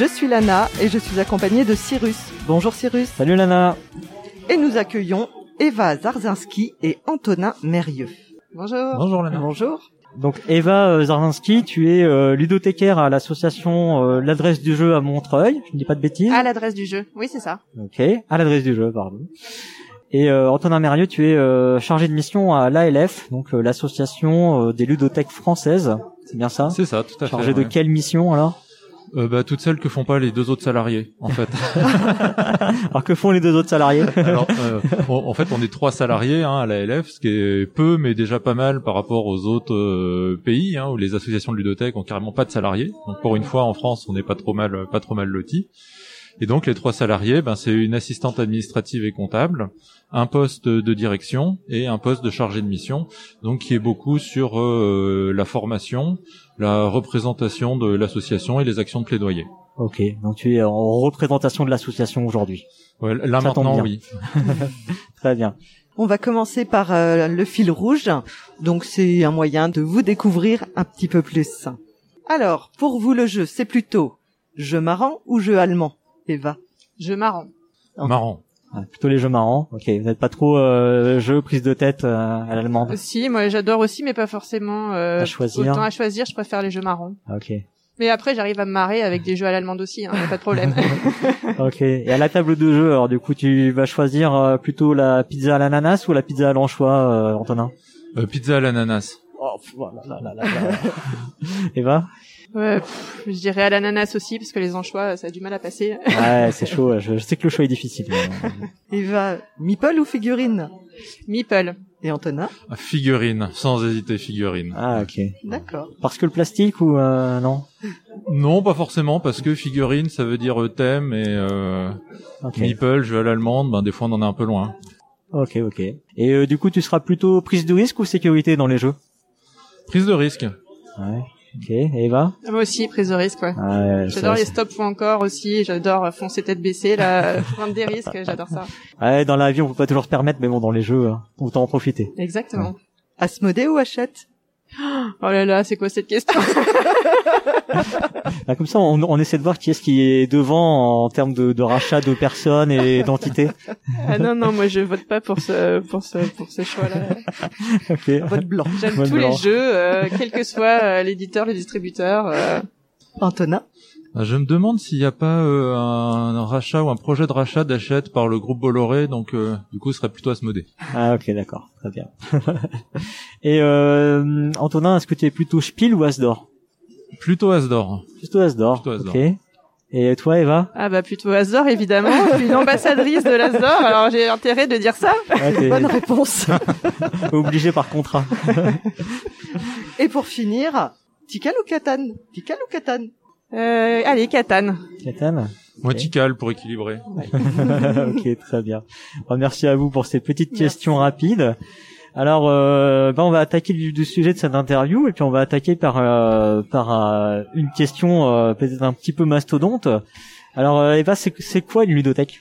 Je suis Lana et je suis accompagnée de Cyrus. Bonjour Cyrus. Salut Lana. Et nous accueillons Eva Zarzinski et Antonin Mérieux. Bonjour. Bonjour Lana. Bonjour. Donc Eva euh, Zarzinski, tu es euh, ludothécaire à l'association euh, L'adresse du jeu à Montreuil, je ne dis pas de bêtises. À l'adresse du jeu, oui c'est ça. Ok, à l'adresse du jeu, pardon. Et euh, Antonin Mérieux, tu es euh, chargé de mission à l'ALF, donc euh, l'association euh, des ludothèques françaises. C'est bien ça? C'est ça, tout à Chargé fait. de quelle mission alors? Euh, bah, Toutes celles que font pas les deux autres salariés, en fait. Alors que font les deux autres salariés? Alors, euh, on- en fait, on est trois salariés hein, à la LF, ce qui est peu, mais déjà pas mal par rapport aux autres euh, pays hein, où les associations de ludothèques ont carrément pas de salariés. Donc, pour une fois, en France, on n'est pas trop mal, pas trop mal lotis. Et donc, les trois salariés, ben, c'est une assistante administrative et comptable, un poste de direction et un poste de chargé de mission, donc qui est beaucoup sur euh, la formation, la représentation de l'association et les actions de plaidoyer. Ok, donc tu es en représentation de l'association aujourd'hui. Ouais, là Ça maintenant, oui. Très bien. On va commencer par euh, le fil rouge. Donc c'est un moyen de vous découvrir un petit peu plus. Alors, pour vous le jeu, c'est plutôt jeu marrant ou jeu allemand, Eva Jeu marrant. Marrant. Ah, plutôt les jeux marrants. Ok, vous n'êtes pas trop euh, jeu prise de tête euh, à l'allemande. Si, moi j'adore aussi, mais pas forcément euh, À choisir. Autant à choisir, je préfère les jeux marrants. Ah, Ok. Mais après, j'arrive à me marrer avec des jeux à l'allemande aussi, hein, y a pas de problème. Ok. Et à la table de jeu, alors du coup, tu vas choisir euh, plutôt la pizza à l'ananas ou la pizza à l'anchois, euh, Antonin? Euh, pizza à l'ananas. Oh, voilà, là, là, là, là. Eva? Ouais, pff, je dirais à l'ananas aussi, parce que les anchois, ça a du mal à passer. Ouais, c'est chaud. Je, je sais que le choix est difficile. mais- Eva, meeple ou figurine Meeple. Et Antonin Ah, Figurine, sans hésiter, figurine. Ah, ok. D'accord. Parce que le plastique ou euh, non Non, pas forcément, parce que figurine, ça veut dire euh, thème, et euh, Ok. meeple, jeu à l'allemande, ben des fois on en est un peu loin. Ok, ok. Et euh, du coup, tu seras plutôt prise de risque ou sécurité dans les jeux Prise de risque. Ouais. Ok. Eva? Moi aussi, prise de risque, ouais. Ouais, J'adore les c'est- stop ou encore aussi, j'adore foncer tête baissée, là, prendre des risques, j'adore ça. Ouais, dans la vie, on peut pas toujours se permettre, mais bon, dans les jeux, hein, autant en profiter. Exactement. Asmodée ou Hachette? Oh là là, c'est quoi cette question? Bah, comme ça, on, on essaie de voir qui est-ce qui est devant en termes de, de rachat de personnes et d'entités. Ah non, non, moi je vote pas pour ce, pour ce, pour ce choix-là. ok. Vote blanc. J'aime tous les jeux, euh, quel que soit euh, l'éditeur, le distributeur. euh, Antonin Ah, Je me demande s'il n'y a pas euh, un, rachat ou un projet de rachat d'achète par le groupe Bolloré, donc euh, du coup ce serait plutôt Asmodée. Ah, ok, d'accord. Très bien. et euh, Antonin, est-ce que tu es plutôt Spiel ou Asdor Plutôt Asdor. Plutôt Asdor. Plutôt Asdor. Ok. Et toi, Eva Ah bah plutôt Azor évidemment, je suis une ambassadrice de l'Azor, alors j'ai intérêt de dire ça. Ouais, Bonne réponse. obligé par contrat. Et pour finir, Tikal ou Catan Tikal ou Catan Euh, allez, Catane. Catan Moi, Ok. Tikal pour équilibrer. ok, très bien. Bon, merci à vous pour ces petites questions rapides. Alors, euh, ben, on va attaquer du, du sujet de cette interview et puis on va attaquer par euh, par euh, une question euh, peut-être un petit peu mastodonte. Alors, euh, Eva, c'est c'est quoi une ludothèque?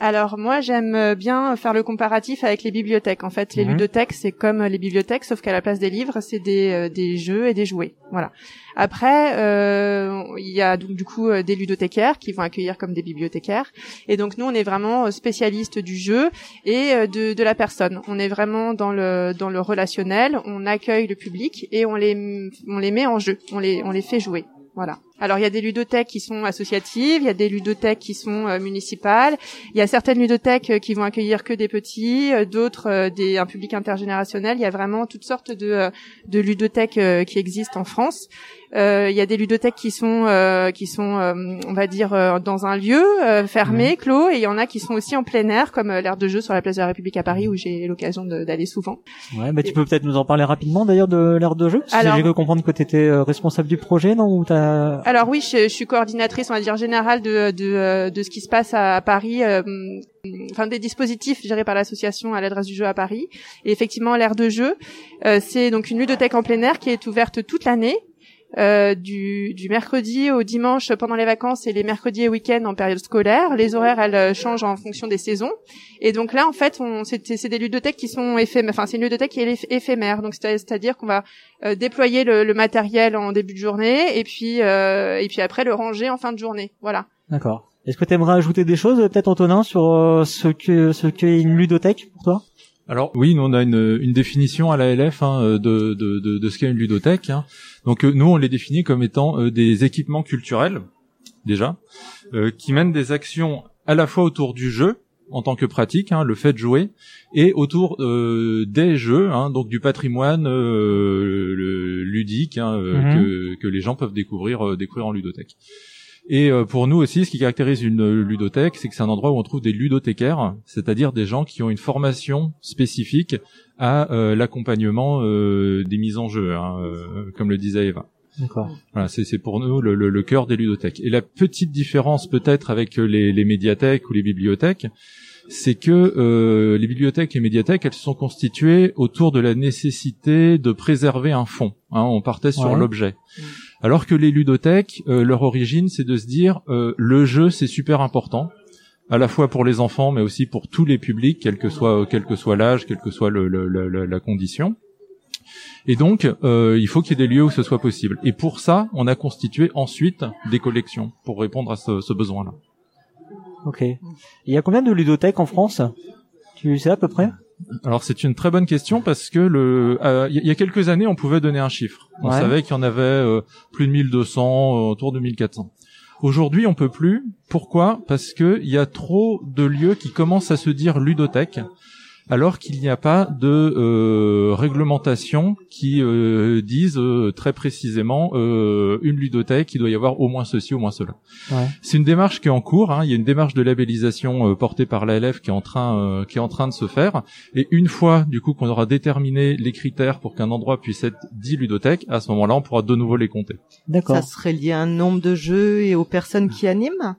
Alors moi j'aime bien faire le comparatif avec les bibliothèques. En fait, les Mhm. ludothèques c'est comme les bibliothèques, sauf qu'à la place des livres, c'est des, euh, des jeux et des jouets. Voilà. Après, euh, il y a donc du coup euh, des ludothécaires qui vont accueillir comme des bibliothécaires. Et donc nous on est vraiment euh, spécialistes du jeu et euh, de, de la personne. On est vraiment dans le dans le relationnel. On accueille le public et on les on les met en jeu. On les on les fait jouer. Voilà. Alors il y a des ludothèques qui sont associatives, il y a des ludothèques qui sont euh, municipales, il y a certaines ludothèques euh, qui vont accueillir que des petits, euh, d'autres des un public intergénérationnel. Il y a vraiment toutes sortes de de ludothèques qui existent en France. Euh, il y a des ludothèques qui sont euh, qui sont euh, on va dire euh, dans un lieu euh, fermé, clos, et il y en a qui sont aussi en plein air comme l'aire de jeu sur la place de la République à Paris où j'ai l'occasion d'aller souvent. Ouais, bah tu peux peut-être nous en parler rapidement d'ailleurs de l'ère de jeu. Parce que Alors- j'ai cru comprendre que tu étais responsable du projet, non Ou t'as Alors oui, je, je, suis coordinatrice, on va dire générale de de, de ce qui se passe à, Paris, euh, enfin des dispositifs gérés par l'association à l'adresse du jeu à Paris. Et effectivement, l'aire de jeu, euh, c'est donc une ludothèque en plein air qui est ouverte toute l'année euh, du, du, mercredi au dimanche pendant les vacances et les mercredis et week-ends en période scolaire. Les horaires, elles euh, changent en fonction des saisons. Et donc là, en fait, on, c'est, c'est des ludothèques qui sont éphémères. Enfin, c'est une ludothèque qui est éphémère. Donc, c'est-à-dire qu'on va euh, déployer le, le, matériel en début de journée et puis euh, et puis après le ranger en fin de journée. Voilà. D'accord. Est-ce que tu aimerais ajouter des choses, peut-être Antonin, sur ce que ce qu'est une ludothèque pour toi? Alors oui, nous on a une, une définition à la LF hein, de, de, de, de, ce qu'est une ludothèque. Hein. Donc euh, nous on les définit comme étant euh, des équipements culturels déjà, euh, qui mènent des actions à la fois autour du jeu en tant que pratique, hein, le fait de jouer, et autour des jeux, hein, donc du patrimoine le ludique hein, mhm. que, que les gens peuvent découvrir découvrir en ludothèque. Et euh, pour nous aussi, ce qui caractérise une ludothèque, c'est que c'est un endroit où on trouve des ludothécaires, c'est-à-dire des gens qui ont une formation spécifique à euh, l'accompagnement euh, des mises en jeu, hein, comme le disait Eva. D'accord. Voilà, c'est pour nous le, le, le, cœur des ludothèques. Et la petite différence peut-être avec les, les, médiathèques ou les bibliothèques, c'est que les bibliothèques et médiathèques, elles sont constituées autour de la nécessité de préserver un fond. Hein, on partait sur l'objet. Mm. Alors que les ludothèques, euh, leur origine, c'est de se dire euh, le jeu, c'est super important, à la fois pour les enfants, mais aussi pour tous les publics, quel que soit quel que soit l'âge, quelle que soit le, la condition. Et donc, euh, il faut qu'il y ait des lieux où ce soit possible. Et pour ça, on a constitué ensuite des collections pour répondre à ce, ce besoin-là. Ok. Il y a combien de ludothèques en France? Tu sais à peu près? Alors c'est une très bonne question parce que le euh, il y a quelques années on pouvait donner un chiffre. On savait qu'il y en avait euh, plus de 1200 euh, autour de 1400. Aujourd'hui, on peut plus. Pourquoi? Parce que il y a trop de lieux qui commencent à se dire ludothèque alors qu'il n'y a pas de euh, réglementation qui euh, dise euh, très précisément euh, une ludothèque, il doit y avoir au moins ceci, au moins cela. Ouais. C'est une démarche qui est en cours. Hein. Il y a une démarche de labellisation portée par l'ALF qui est en train qui est en train de se faire. Et une fois du coup qu'on aura déterminé les critères pour qu'un endroit puisse être dit ludothèque, à ce moment-là, on pourra de nouveau les compter. D'accord. Ça serait lié à un nombre de jeux et aux personnes qui animent?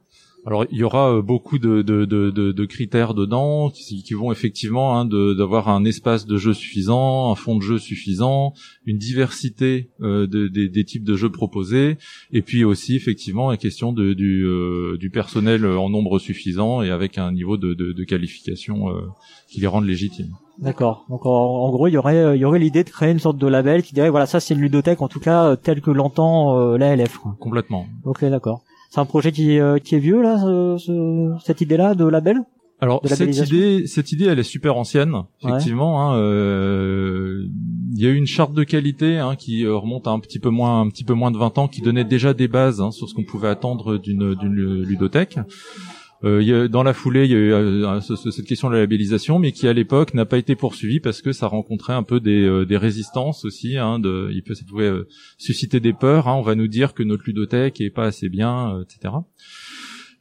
Alors il y aura euh, beaucoup de, de, de, de critères dedans qui, qui vont effectivement hein, d'avoir un espace de jeu suffisant, un fond de jeu suffisant, une diversité euh, des types de jeux proposés, et puis aussi effectivement la question de, du, euh, du personnel en nombre suffisant et avec un niveau de, de, qualification qui les rende légitimes. D'accord. Donc en, gros, il y aurait il y aurait l'idée de créer une sorte de label qui dirait voilà ça c'est une ludothèque en tout cas telle que l'entend l'ALF. Complètement. Ok, d'accord. C'est un projet qui, euh, qui est vieux là, ce, cette idée-là de label? Alors cette idée, cette idée, elle est super ancienne, effectivement. Hein, euh, il y a eu une charte de qualité hein, qui euh, remonte à un petit peu moins, un petit peu moins de 20 ans, qui donnait déjà des bases hein, sur ce qu'on pouvait attendre d'une d'une ludothèque. Euh, y a, dans la foulée, il y a eu euh, cette question de la labellisation, mais qui à l'époque n'a pas été poursuivie parce que ça rencontrait un peu des, euh, des résistances aussi. Hein, de, il peut, ça pouvait euh, susciter des peurs. Hein, on va nous dire que notre ludothèque est pas assez bien, etc.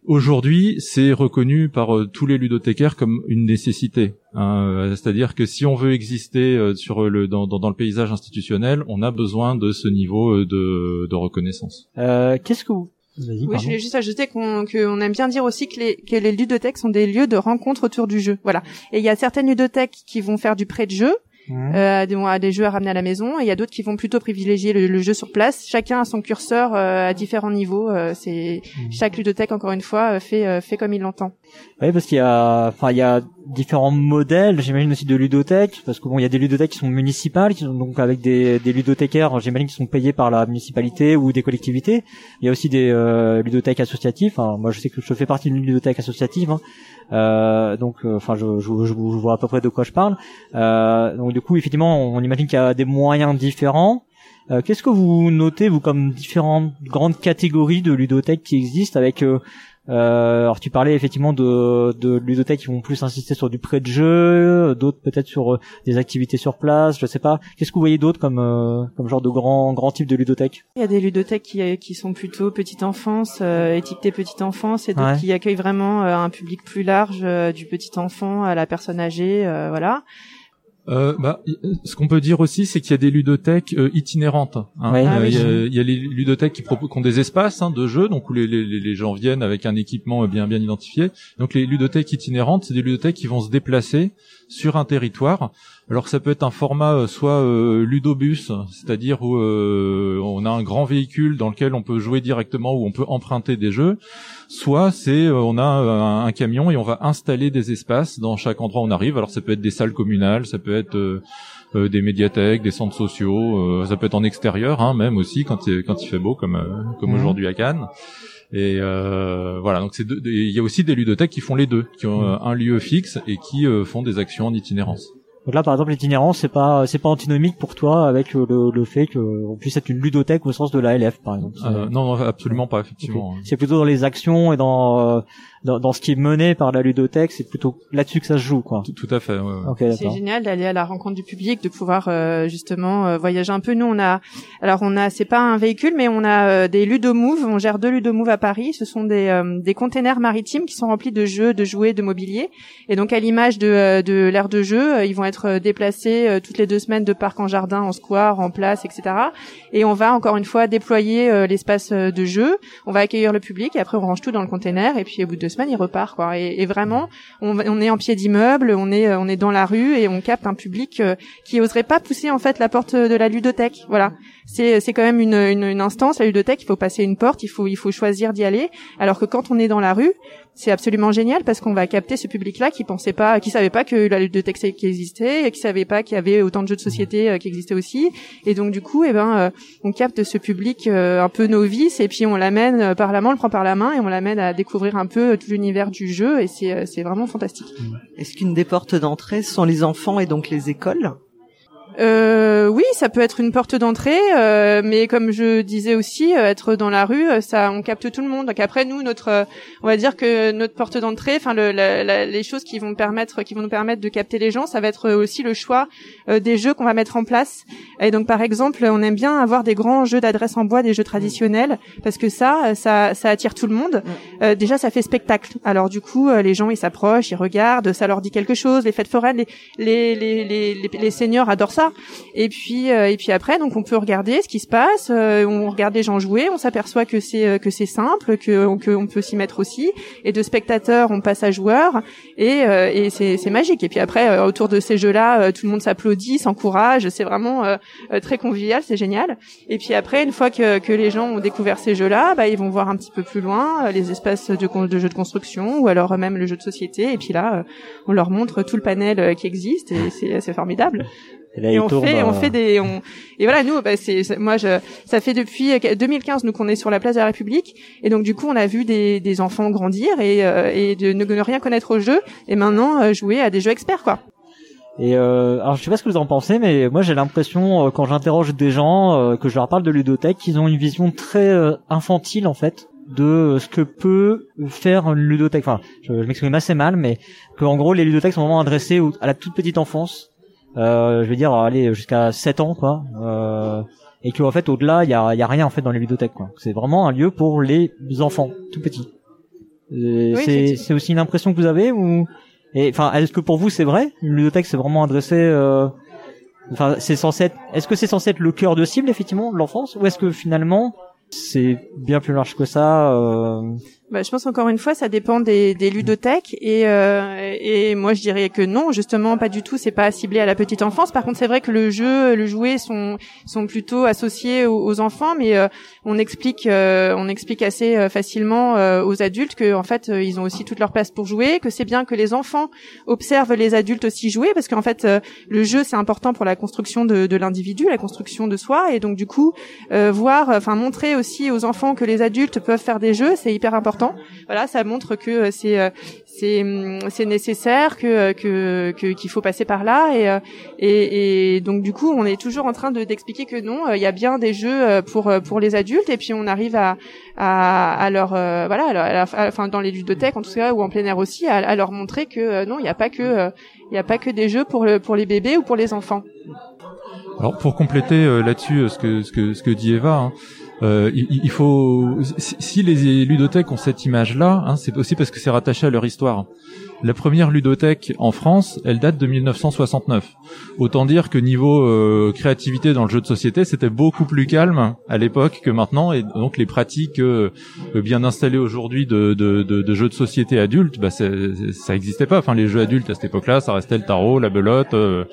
Aujourd'hui, c'est reconnu par tous les ludothécaires comme une nécessité. Hein, C'est-à-dire que si on veut exister sur le, dans, dans, dans, le paysage institutionnel, on a besoin de ce niveau de, de reconnaissance. Qu'est-ce que vous oui, je voulais juste ajouter qu'on aime bien dire aussi que les, que les ludothèques sont des lieux de rencontre autour du jeu. Voilà. Et il y a certaines ludothèques qui vont faire du prêt de jeu, Mmh. Euh, à des jeux à ramener à la maison et il y a d'autres qui vont plutôt privilégier le, jeu sur place. Chacun a son curseur euh, à différents niveaux. Euh, c'est mmh. chaque ludothèque encore une fois euh, fait euh, fait comme il l'entend. Oui, parce qu'il y a enfin il y a différents modèles, j'imagine aussi de ludothèques parce que bon, il y a des ludothèques qui sont municipales donc avec des ludothécaires, j'imagine qui sont payés par la municipalité ou des collectivités. Il y a aussi des ludothèques associatives. Enfin, moi je sais que je fais partie d'une ludothèque associative hein. Euh, donc, euh, enfin, je, je, je, vois à peu près de quoi je parle. Euh, donc, du coup, effectivement, on imagine qu'il y a des moyens différents. Qu'est-ce que vous notez, vous, comme différentes grandes catégories de ludothèques qui existent avec euh, alors tu parlais effectivement de, de ludothèques qui vont plus insister sur du prêt de jeu, d'autres peut-être sur euh, des activités sur place, je sais pas. Qu'est-ce que vous voyez d'autre comme euh, comme genre de grand grand type de ludothèque? Il y a des ludothèques qui qui sont plutôt petite enfance, étiquetées petite enfance, et d'autres qui accueillent vraiment un public plus large du petit enfant à la personne âgée, voilà. Euh, bah, ce qu'on peut dire aussi, c'est qu'il y a des ludothèques euh, itinérantes. Hein. Euh, Ah oui. il, y a, il y a les ludothèques qui, proposent, qui ont des espaces hein, de jeux, donc où les, les, les gens viennent avec un équipement bien bien identifié. Donc les ludothèques itinérantes, c'est des ludothèques qui vont se déplacer sur un territoire. Alors ça peut être un format euh, soit euh, ludobus, c'est-à-dire où euh, on a un grand véhicule dans lequel on peut jouer directement, où on peut emprunter des jeux. Soit c'est euh, on a un, un camion et on va installer des espaces dans chaque endroit où on arrive. Alors ça peut être des salles communales, ça peut être euh, euh, des médiathèques, des centres sociaux, euh, ça peut être en extérieur hein, même aussi quand il, quand il fait beau comme euh, comme Mhm. aujourd'hui à Cannes. Et euh, voilà, donc il y a aussi des ludothèques qui font les deux, qui ont euh, un lieu fixe et qui euh, font des actions en itinérance. Donc là, par exemple, l'itinérance, c'est pas, c'est pas antinomique pour toi avec euh, le, le fait qu'on puisse être une ludothèque au sens de la LF, par exemple. Euh, non, non, absolument pas, effectivement. C'est plutôt dans les actions et dans, euh, dans, dans ce qui est mené par la ludothèque, c'est plutôt là-dessus que ça se joue, quoi. Tout, tout à fait. ouais, ouais. Ok, C'est génial d'aller à la rencontre du public, de pouvoir euh, justement euh, voyager un peu. Nous, on a, alors on a, c'est pas un véhicule, mais on a euh, des ludomoves. On gère deux ludomoves à Paris. Ce sont des euh, des containers maritimes qui sont remplis de jeux, de jouets, de mobilier. Et donc à l'image de euh, de l'aire de jeu, ils vont être déplacés euh, toutes les deux semaines de parc en jardin, en square, en place, etc. Et on va encore une fois déployer euh, l'espace de jeu. On va accueillir le public et après on range tout dans le container. Et puis au bout de deux il repart quoi. Et, vraiment, on est en pied d'immeuble, on est euh, on est dans la rue et on capte un public euh, qui oserait pas pousser en fait la porte de la ludothèque. Voilà, c'est c'est quand même une, une, une instance la ludothèque. Il faut passer une porte, il faut il faut choisir d'y aller. Alors que quand on est dans la rue, c'est absolument génial parce qu'on va capter ce public-là qui pensait pas, qui savait pas que la ludothèque qui existait, qui savait pas qu'il y avait autant de jeux de société euh, qui existaient aussi. Et donc du coup, eh ben, euh, on capte ce public euh, un peu novice et puis on l'amène par la main, on le prend par la main et on l'amène à découvrir un peu tout l'univers du jeu et c'est c'est vraiment fantastique. Est-ce qu'une des portes d'entrée sont les enfants et donc les écoles? Euh, oui, ça peut être une porte d'entrée, euh, mais comme je disais aussi, euh, être dans la rue, euh, ça, on capte tout le monde. Donc après, nous, notre, euh, on va dire que notre porte d'entrée, enfin, le, la- la- les choses qui vont permettre, qui vont nous permettre de capter les gens, ça va être aussi le choix des jeux qu'on va mettre en place. Et donc, par exemple, on aime bien avoir des grands jeux d'adresse en bois, des jeux traditionnels, parce que ça, ça, ça attire tout le monde. Euh, déjà, ça fait spectacle. Alors du coup, les gens, ils s'approchent, ils regardent, ça leur dit quelque chose. Les fêtes foraines, les, les, les, les, les, les seniors adorent ça. Et puis euh, et puis après donc on peut regarder ce qui se passe, euh, on regarde les gens jouer, on s'aperçoit que c'est euh, que c'est simple, que que on peut s'y mettre aussi et de spectateurs on passe à joueurs et et c'est c'est magique. Et puis après autour de ces jeux-là, tout le monde s'applaudit, s'encourage, c'est vraiment très convivial, c'est génial. Et puis après une fois que que les gens ont découvert ces jeux-là, bah ils vont voir un petit peu plus loin les espaces de de jeux de construction ou alors même le jeu de société et puis là on leur montre tout le panel qui existe et c'est formidable Et là, et il on tourne, fait, on euh, fait des, on, et voilà, nous, bah, c'est, moi, je, ça fait depuis euh, 2015, nous, qu'on est sur la place de la République, et donc du coup, on a vu des, des enfants grandir et, euh, et de ne, ne rien connaître au jeu, et maintenant euh, jouer à des jeux experts, quoi. Et euh, alors je sais pas ce que vous en pensez, mais moi j'ai l'impression euh, quand j'interroge des gens, euh, que je leur parle de ludothèque, qu'ils ont une vision très euh, infantile en fait de euh, ce que peut faire une ludothèque. Enfin, je, je m'exprime assez mal, mais que en gros les ludothèques sont vraiment adressées à la toute petite enfance. Euh, je veux dire, aller jusqu'à 7 ans, quoi. Euh, et que en fait au-delà, il y a, y a rien en fait dans les ludothèques, quoi. C'est vraiment un lieu pour les enfants, tout petits. Et Oui, c'est aussi une impression que vous avez ou et enfin, est-ce que pour vous c'est vrai? Une ludothèque c'est vraiment adressé euh, Enfin, c'est censé être. Est-ce que c'est censé être le cœur de cible effectivement de l'enfance, ou est-ce que finalement c'est bien plus large que ça euh... Bah, je pense encore une fois, ça dépend des, des ludothèques et, euh, et moi je dirais que non, justement pas du tout. C'est pas ciblé à la petite enfance. Par contre, c'est vrai que le jeu, le jouet sont sont plutôt associés aux, enfants, mais euh, on explique euh, on explique assez euh, facilement euh, aux adultes que en fait ils ont aussi toute leur place pour jouer, que c'est bien que les enfants observent les adultes aussi jouer parce qu'en fait le jeu c'est important pour la construction de, de l'individu, la construction de soi et donc du coup voir, enfin montrer aussi aux enfants que les adultes peuvent faire des jeux, c'est hyper important. Voilà, ça montre que euh, c'est euh, c'est hum, c'est nécessaire, que que que- qu'il faut passer par là et, euh, et et donc du coup on est toujours en train de d'expliquer que non, euh, il y a bien des jeux euh, pour euh, pour les adultes et puis on arrive à à, à leur euh, voilà à leur- à à- enfin dans les ludothèques en tout cas ou en plein air aussi à, leur montrer que euh, non il n'y a pas que euh, il y a pas que des jeux pour le pour les bébés ou pour les enfants. Alors pour compléter euh, là-dessus euh, ce que ce que ce que dit Eva, hein, euh, il, il faut si, les ludothèques ont cette image-là, hein, c'est aussi parce que c'est rattaché à leur histoire. La première ludothèque en France, elle date de 1969. Autant dire que niveau euh, créativité dans le jeu de société, c'était beaucoup plus calme à l'époque que maintenant, et donc les pratiques euh, bien installées aujourd'hui de, de, de, de, jeux de société adultes, bah, ça n'existait pas. Enfin, les jeux adultes à cette époque-là, ça restait le tarot, la belote, euh,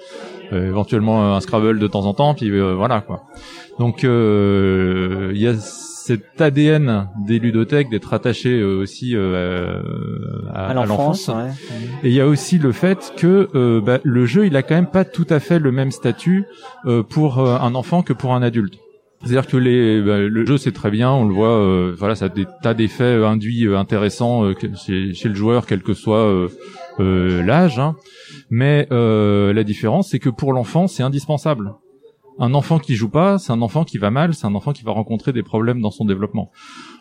éventuellement un Scrabble de temps en temps, puis euh, voilà quoi. Donc euh, il y a cet ADN des ludothèques d'être attaché euh, aussi euh, à, l'enfance. ouais. Et il y a aussi le fait que euh, bah, le jeu, il a quand même pas tout à fait le même statut euh, pour euh, un enfant que pour un adulte. C'est-à-dire que les, bah, le jeu c'est très bien, on le voit, euh, voilà, ça a des tas d'effets euh, induits euh, intéressants euh, chez, chez le joueur, quel que soit euh, euh, l'âge. hein. Mais euh, la différence, c'est que pour l'enfant, c'est indispensable. Un enfant qui joue pas, c'est un enfant qui va mal, c'est un enfant qui va rencontrer des problèmes dans son développement.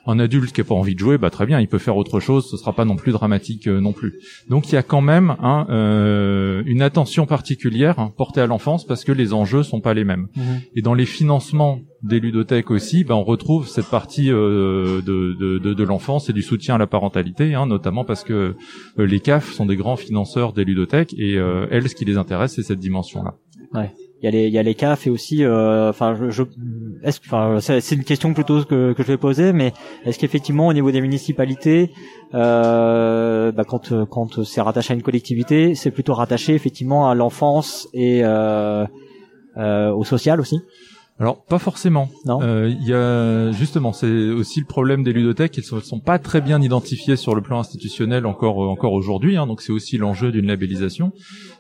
Un adulte qui a pas envie de jouer, bah très bien, il peut faire autre chose, ce sera pas non plus dramatique euh, non plus. Donc il y a quand même hein, euh, une attention particulière hein, portée à l'enfance parce que les enjeux sont pas les mêmes. Mhm. Et dans les financements des ludothèques aussi, bah, on retrouve cette partie euh, de, de, de, de l'enfance et du soutien à la parentalité, hein, notamment parce que euh, les CAF sont des grands financeurs des ludothèques et euh, elles, ce qui les intéresse, c'est cette dimension-là. Il y a les, il y a les CAF et aussi, euh, enfin, je, je est-ce, que- enfin, c'est c'est une question plutôt que, que je vais poser, mais est-ce qu'effectivement au niveau des municipalités, euh, bah, quand quand c'est rattaché à une collectivité, c'est plutôt rattaché effectivement à l'enfance et euh, euh, au social aussi, Alors pas forcément. non Euh, Il y a justement, c'est aussi le problème des ludothèques. Ils sont, sont pas très bien identifiés sur le plan institutionnel encore encore aujourd'hui. hein, donc c'est aussi l'enjeu d'une labellisation.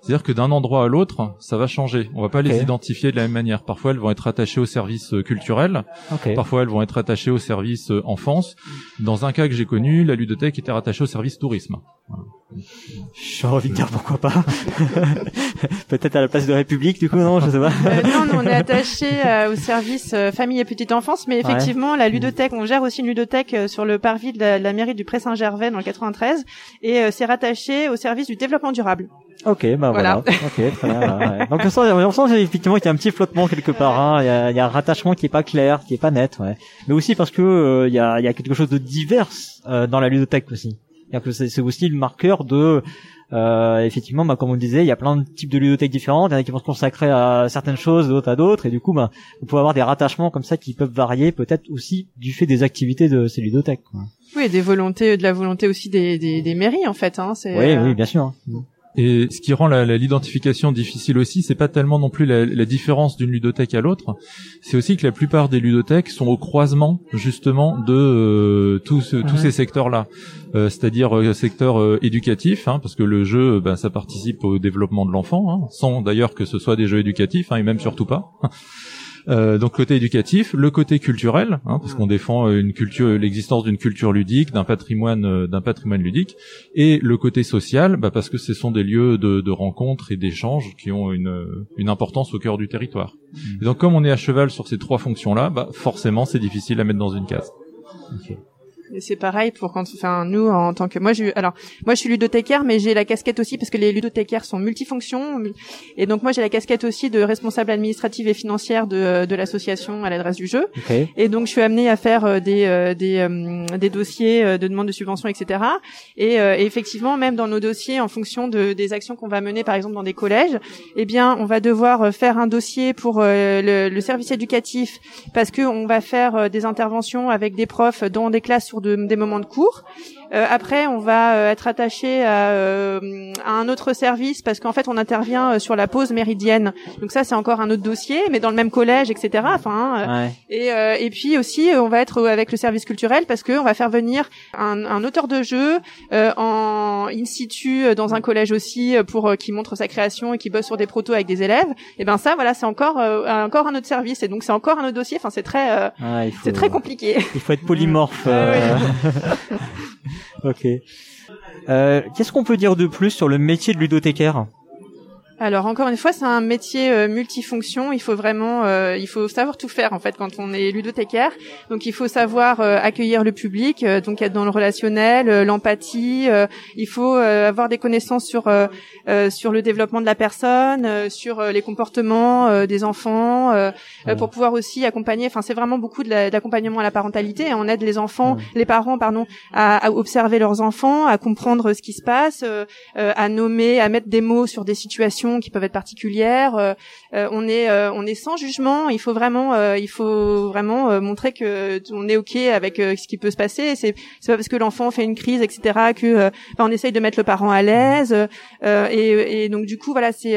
C'est-à-dire que d'un endroit à l'autre, ça va changer. On va pas les identifier de la même manière. Parfois, elles vont être attachées au service euh, culturel. Parfois, elles vont être attachées au service euh, enfance. Dans un cas que j'ai connu, la ludothèque était rattachée au service tourisme. J'ai envie de dire pourquoi pas. Peut-être à la place de République, du coup, non, je sais pas. Euh, non, on est attaché euh, au service euh, famille et petite enfance, mais effectivement, la ludothèque, on gère aussi une ludothèque euh, sur le parvis de la, de la mairie du Pré-Saint-Gervais dans le 93, et euh, c'est rattaché au service du développement durable. Ok, bah voilà. Voilà. Ok, très bien. ouais. Donc on sent, on sent effectivement qu'il y a un petit flottement quelque part. hein. Il, y a, il y a un rattachement qui est pas clair, qui est pas net. Ouais. Mais aussi parce que euh, il y, a, il y a quelque chose de divers euh, dans la ludothèque aussi. C'est aussi le marqueur de euh, effectivement, bah, comme on le disait, il y a plein de types de ludothèques différentes. Il y en a qui vont se consacrer à certaines choses, d'autres à d'autres, et du coup, bah, vous pouvez avoir des rattachements comme ça qui peuvent varier, peut-être aussi du fait des activités de ces ludothèques. Quoi. Oui, des volontés, de la volonté aussi des, des, des mairies, en fait. Hein, c'est, Oui, euh, oui, bien sûr. hein. Et ce qui rend l'identification difficile aussi, c'est pas tellement non plus la, la différence d'une ludothèque à l'autre, c'est aussi que la plupart des ludothèques sont au croisement justement de euh, tous ce- tous ces secteurs-là, Euh, c'est-à-dire euh, secteur euh, éducatif, hein, parce que le jeu, ben, ça participe au développement de l'enfant, hein, sans d'ailleurs que ce soit des jeux éducatifs, hein, et même surtout pas. Euh, donc côté éducatif, le côté culturel, hein, parce qu'on défend euh, une culture, l'existence d'une culture ludique, d'un patrimoine, euh, d'un patrimoine ludique, et le côté social, bah, parce que ce sont des lieux de, de rencontres et d'échanges qui ont une, une importance au cœur du territoire. Et donc comme on est à cheval sur ces trois fonctions-là, bah, forcément c'est difficile à mettre dans une case. Et c'est pareil pour quand, enfin, nous, en tant que, moi, je, alors, moi, je suis ludothécaire, mais j'ai la casquette aussi parce que les ludothécaires sont multifonctions. Et donc, moi, j'ai la casquette aussi de responsable administrative et financière de, de l'association à l'adresse du jeu. Et donc, je suis amenée à faire euh, des, euh, des, euh, des dossiers de demande de subvention, etc. Et, et effectivement, même dans nos dossiers, en fonction de, des actions qu'on va mener, par exemple, dans des collèges, eh bien, on va devoir faire un dossier pour le, le service éducatif parce que on va faire des interventions avec des profs dans des classes de- des moments de cours. Euh, après, on va euh, être attaché à, euh, à un autre service parce qu'en fait, on intervient euh, sur la pause méridienne. Donc ça, c'est encore un autre dossier, mais dans le même collège, etc. Enfin, euh, Ouais. et, euh, et puis aussi, on va être avec le service culturel parce que on va faire venir un, un auteur de jeu euh, en in situ dans un collège aussi pour euh, qui montre sa création et qui bosse sur des protos avec des élèves. Et ben ça, voilà, c'est encore euh, encore un autre service et donc c'est encore un autre dossier. Enfin, c'est très euh, faut, c'est très compliqué. Il faut être polymorphe. Ah euh. ok. Euh, Qu'est-ce qu'on peut dire de plus sur le métier de ludothécaire alors encore une fois, c'est un métier euh, multifonction. Il faut vraiment, euh, il faut savoir tout faire en fait quand on est ludothécaire. Donc il faut savoir euh, accueillir le public, donc être dans le relationnel, l'empathie. il faut avoir des connaissances sur sur le développement de la personne, sur les comportements des enfants, pour pouvoir aussi accompagner. Enfin, c'est vraiment beaucoup d'accompagnement à la parentalité. On aide les enfants, les parents, pardon, à, à, observer leurs enfants, à comprendre ce qui se passe, à nommer, à mettre des mots sur des situations qui peuvent être particulières. Euh, euh, on est euh, on est sans jugement. Il faut vraiment il faut vraiment montrer que on est ok avec ce qui peut se passer. C'est c'est pas parce que l'enfant fait une crise etc que on essaye de mettre le parent à l'aise. Et, et, donc du coup voilà c'est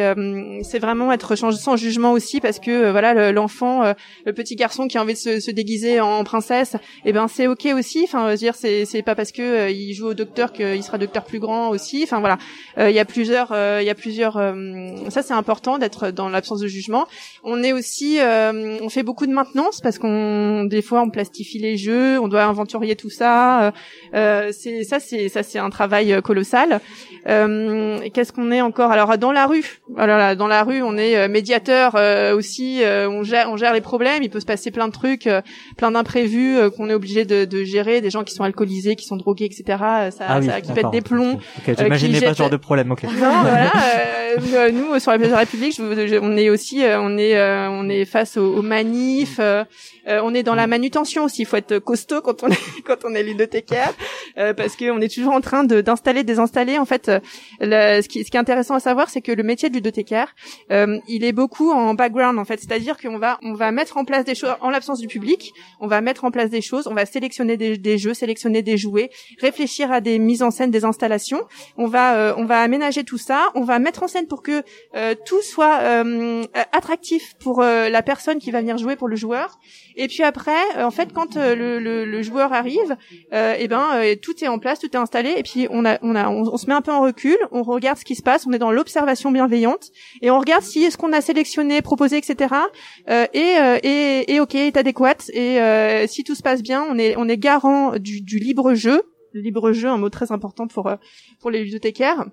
c'est vraiment être sans jugement aussi parce que voilà l'enfant le petit garçon qui a envie de se, se déguiser en princesse et eh ben c'est ok aussi enfin dire c'est c'est pas parce que il joue au docteur qu'il sera docteur plus grand aussi enfin voilà il y a plusieurs il y a plusieurs ça c'est important d'être dans l'absence de jugement. On est aussi, euh, on fait beaucoup de maintenance parce qu'on des fois on plastifie les jeux, on doit inventurier tout ça. Euh, c'est ça c'est ça c'est un travail colossal. Qu'est-ce qu'on est encore? Alors dans la rue, voilà, dans la rue on est médiateur aussi. on gère on gère les problèmes. Il peut se passer plein de trucs, plein d'imprévus qu'on est obligé de, de, gérer. Des gens qui sont alcoolisés, qui sont drogués, etc. Ça, ah ça qui être des plombs. Okay. J'imaginais pas ce genre de problème. Ok. Non, voilà. Euh, nous sur la place de la République, on est aussi, euh, on est, euh, on est face aux, manifs. on est dans la manutention aussi. Il faut être costaud quand on est quand on est ludothécaire, parce qu'on est toujours en train d'installer, désinstaller. En fait, ce, qui, ce qui est intéressant à savoir, c'est que le métier de ludothécaire, il est beaucoup en background en fait. C'est-à-dire qu'on va on va mettre en place des choses en l'absence du public. On va mettre en place des choses. On va sélectionner des, des jeux, sélectionner des jouets, réfléchir à des mises en scène, des installations. On va on va aménager tout ça. On va mettre en scène pour que euh, tout soit euh, attractif pour euh, la personne qui va venir jouer pour le joueur. Et puis après, en fait, quand le, le, le, joueur arrive, et eh ben tout est en place, tout est installé. Et puis on a, on a, on, se met un peu en recul, on regarde ce qui se passe, on est dans l'observation bienveillante et on regarde si ce qu'on a sélectionné, proposé, etc. est, est, est ok, est adéquat. Et si tout se passe bien, on est, on est garant du, du libre jeu. Libre jeu, un mot très important pour pour les ludothécaires.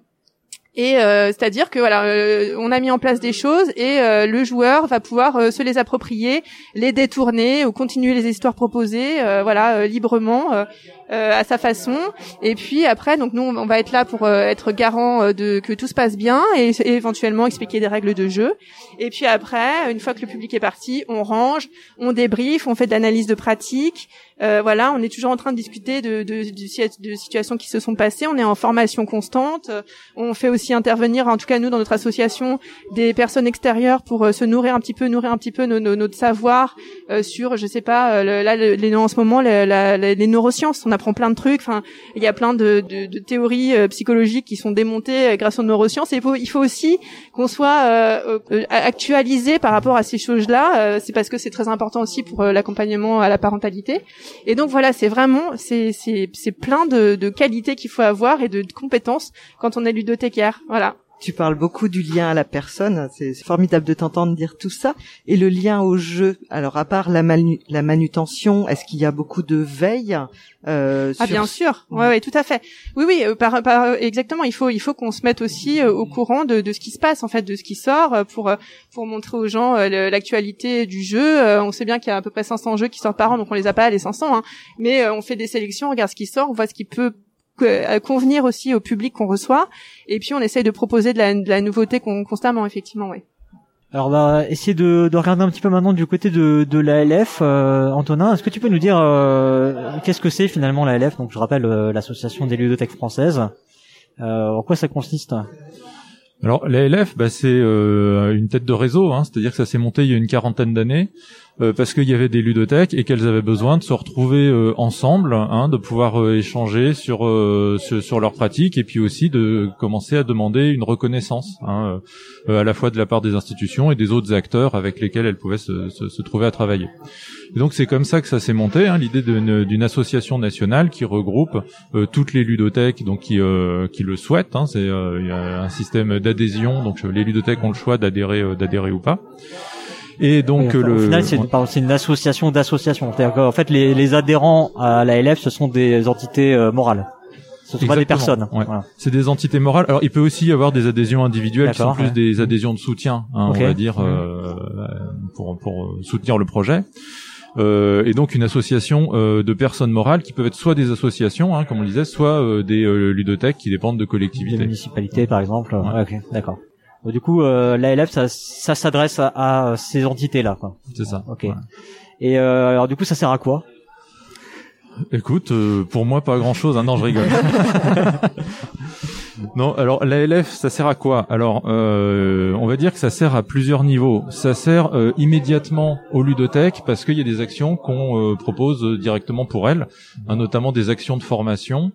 Et euh, c'est-à-dire que voilà, euh, on a mis en place des choses et euh, le joueur va pouvoir se les approprier, les détourner ou continuer les histoires proposées, voilà, librement. à sa façon et puis après donc nous on va être là pour être garant de que tout se passe bien et, éventuellement expliquer des règles de jeu et puis après une fois que le public est parti on range on débriefe on fait de l'analyse de pratique euh, voilà, on est toujours en train de discuter de, de, de, situations qui se sont passées. On est en formation constante. On fait aussi intervenir, en tout cas nous dans notre association, des personnes extérieures pour euh, se nourrir un petit peu, nourrir un petit peu notre savoir euh, sur, je sais pas, là les, en ce moment les, neurosciences. On apprend plein de trucs. Enfin, il y a plein de, théories psychologiques qui sont démontées grâce aux neurosciences. Il faut, il faut aussi qu'on soit actualisé par rapport à ces choses-là. c'est parce que c'est très important aussi pour l'accompagnement à la parentalité. Et donc voilà, c'est vraiment c'est c'est plein de, de qualités qu'il faut avoir et de, compétences quand on est ludothécaire. Voilà. Tu parles beaucoup du lien à la personne, c'est formidable de t'entendre dire tout ça. Et le lien au jeu, alors à part la, la manutention, est-ce qu'il y a beaucoup de veille euh, Ah bien sûr, ouais, ouais, tout à fait. Oui, oui, euh, par, par, exactement. Il faut, il faut qu'on se mette aussi euh, au courant de, de ce qui se passe en fait, de ce qui sort, pour pour montrer aux gens l'actualité du jeu. on sait bien qu'il y a à peu près 500 jeux qui sortent par an, donc on les a pas les 500, hein, mais on fait des sélections, on regarde ce qui sort, on voit ce qui peut convenir aussi au public qu'on reçoit. Et puis on essaye de proposer de la, de la nouveauté constamment, effectivement, oui. Alors on va essayer de, de, regarder un petit peu maintenant du côté de, de l'ALF. Euh, Antonin, est-ce que tu peux nous dire euh, qu'est-ce que c'est finalement l'ALF Donc je rappelle euh, l'association des ludothèques françaises. en quoi ça consiste? Alors l'ALF, bah, c'est une tête de réseau, hein, c'est-à-dire que ça s'est monté il y a une quarantaine d'années. Euh, parce qu'il y avait des ludothèques et qu'elles avaient besoin de se retrouver euh, ensemble, hein, de pouvoir euh, échanger sur, sur, sur leurs pratiques et puis aussi de commencer à demander une reconnaissance, hein, à la fois de la part des institutions et des autres acteurs avec lesquels elles pouvaient se, se, se trouver à travailler. Donc c'est comme ça que ça s'est monté, hein, l'idée d'une association nationale qui regroupe toutes les ludothèques, donc qui, qui le souhaitent. Hein, c'est un système d'adhésion, donc les ludothèques ont le choix d'adhérer d'adhérer ou pas. Et donc le au final c'est une, une association d'associations. C'est-à-dire qu'en fait les, les, adhérents à la LF ce sont des entités euh, morales. Ce sont pas des personnes. Ouais. Voilà. C'est des entités morales. Alors, il peut aussi y avoir des adhésions individuelles qui sont plus ouais. des adhésions de soutien, hein, on va dire, euh, pour, pour soutenir le projet. Euh, et donc une association euh, de personnes morales qui peuvent être soit des associations, hein, comme on le disait, soit euh, des euh, ludothèques qui dépendent de Des collectivités. municipalités, par exemple. Ouais. Ouais, ok, d'accord. Du coup, euh, l'ALF, ça, ça s'adresse à, à ces entités-là. C'est ça. Ok. Ouais. Et euh, alors, du coup, ça sert à quoi? Écoute, euh, pour moi, pas grand-chose. Hein. Non, je rigole. non, alors l'ALF, ça sert à quoi? Alors, euh, on va dire que ça sert à plusieurs niveaux. Ça sert euh, immédiatement aux ludothèques parce qu'il y a des actions qu'on euh, propose directement pour elles, hein, notamment des actions de formation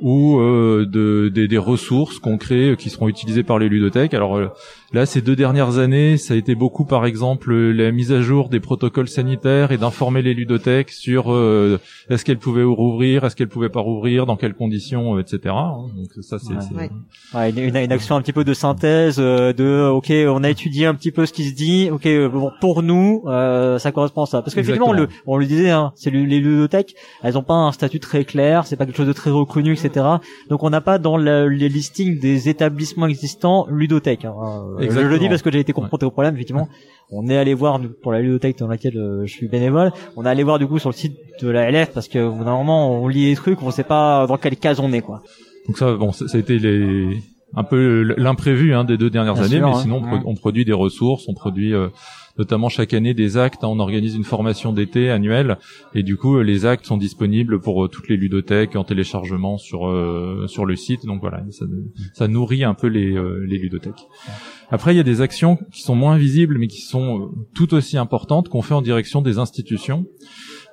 ou euh, de, des, des ressources qu'on crée euh, qui seront utilisées par les ludothèques. Alors euh, là, ces deux dernières années, ça a été beaucoup, par exemple, la mise à jour des protocoles sanitaires et d'informer les ludothèques sur euh, est-ce qu'elles pouvaient rouvrir, est-ce qu'elles pouvaient pas rouvrir, dans quelles conditions, etc. hein. Donc ça, c'est Ouais. Ouais. Ouais, une, une- une action un petit peu de synthèse euh, de ok on a étudié un petit peu ce qui se dit ok euh, bon, pour nous euh, ça correspond à ça. Parce qu'effectivement on le on le disait hein, c'est le- les ludothèques elles ont pas un statut très clair c'est pas quelque chose de très reconnu etc donc on n'a pas dans le- les listings des établissements existants ludothèques hein. Euh, je le dis parce que j'ai été confronté au problème effectivement. On est allé voir pour la ludothèque dans laquelle euh, je suis bénévole on est allé voir du coup sur le site de la LF parce que normalement on lit les trucs on sait pas dans quelle case on est quoi Donc ça, bon, ça, ça a été les un peu l'imprévu hein, des deux dernières Bien années, sûr, mais hein. sinon on, pro- Ouais. on produit des ressources, on produit euh, notamment chaque année des actes. hein, on organise une formation d'été annuelle, et du coup les actes sont disponibles pour euh, toutes les ludothèques en téléchargement sur euh, sur le site. Donc voilà, ça, ça nourrit un peu les euh, les ludothèques. Après, il y a des actions qui sont moins visibles, mais qui sont euh, tout aussi importantes qu'on fait en direction des institutions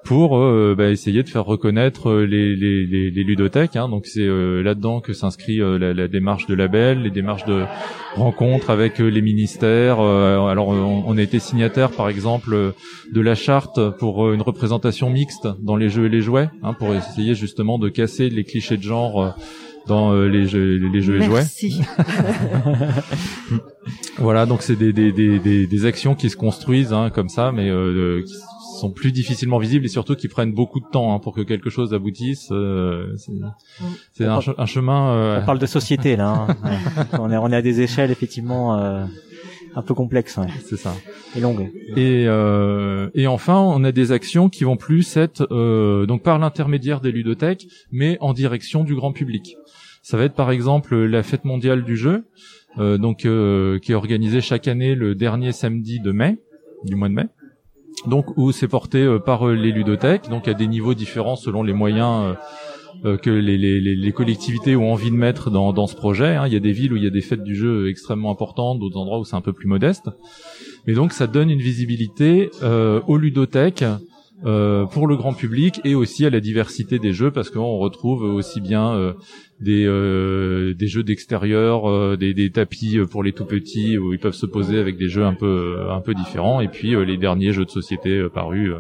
pour euh, bah, essayer de faire reconnaître euh, les, les, les, les ludothèques. Hein. Donc c'est euh, là-dedans que s'inscrit euh, la, la démarche de label, les démarches de rencontres avec euh, les ministères. Alors on, on a été signataire par exemple de la charte pour une représentation mixte dans les jeux et les jouets, hein, pour essayer justement de casser les clichés de genre. dans les jeux, les jeux et jouets. Merci. Voilà, donc c'est des, des, des, des, des actions qui se construisent hein, comme ça, mais euh, qui sont plus difficilement visibles et surtout qui prennent beaucoup de temps hein, pour que quelque chose aboutisse. euh, c'est un, che- un chemin. euh, On parle de société là. hein. Ouais. on, est, on est à des échelles effectivement euh, un peu complexes ouais. c'est ça. et longues. Et, euh, et enfin, on a des actions qui vont plus être euh, donc par l'intermédiaire des ludothèques, mais en direction du grand public. Ça va être par exemple la fête mondiale du jeu, euh, donc euh, qui est organisée chaque année le dernier samedi de mai, du mois de mai. Donc où c'est porté euh, par euh, les ludothèques, donc à des niveaux différents selon les moyens euh, que les, collectivités ont envie de mettre dans, ce projet. hein. Il y a des villes où il y a des fêtes du jeu extrêmement importantes, d'autres endroits où c'est un peu plus modeste. Mais donc ça donne une visibilité aux ludothèques euh, pour le grand public et aussi à la diversité des jeux parce qu'on retrouve aussi bien euh, des, euh, des jeux d'extérieur, euh, des, des tapis pour les tout petits où ils peuvent se poser avec des jeux un peu un peu différents et puis euh, les derniers jeux de société euh, parus. euh.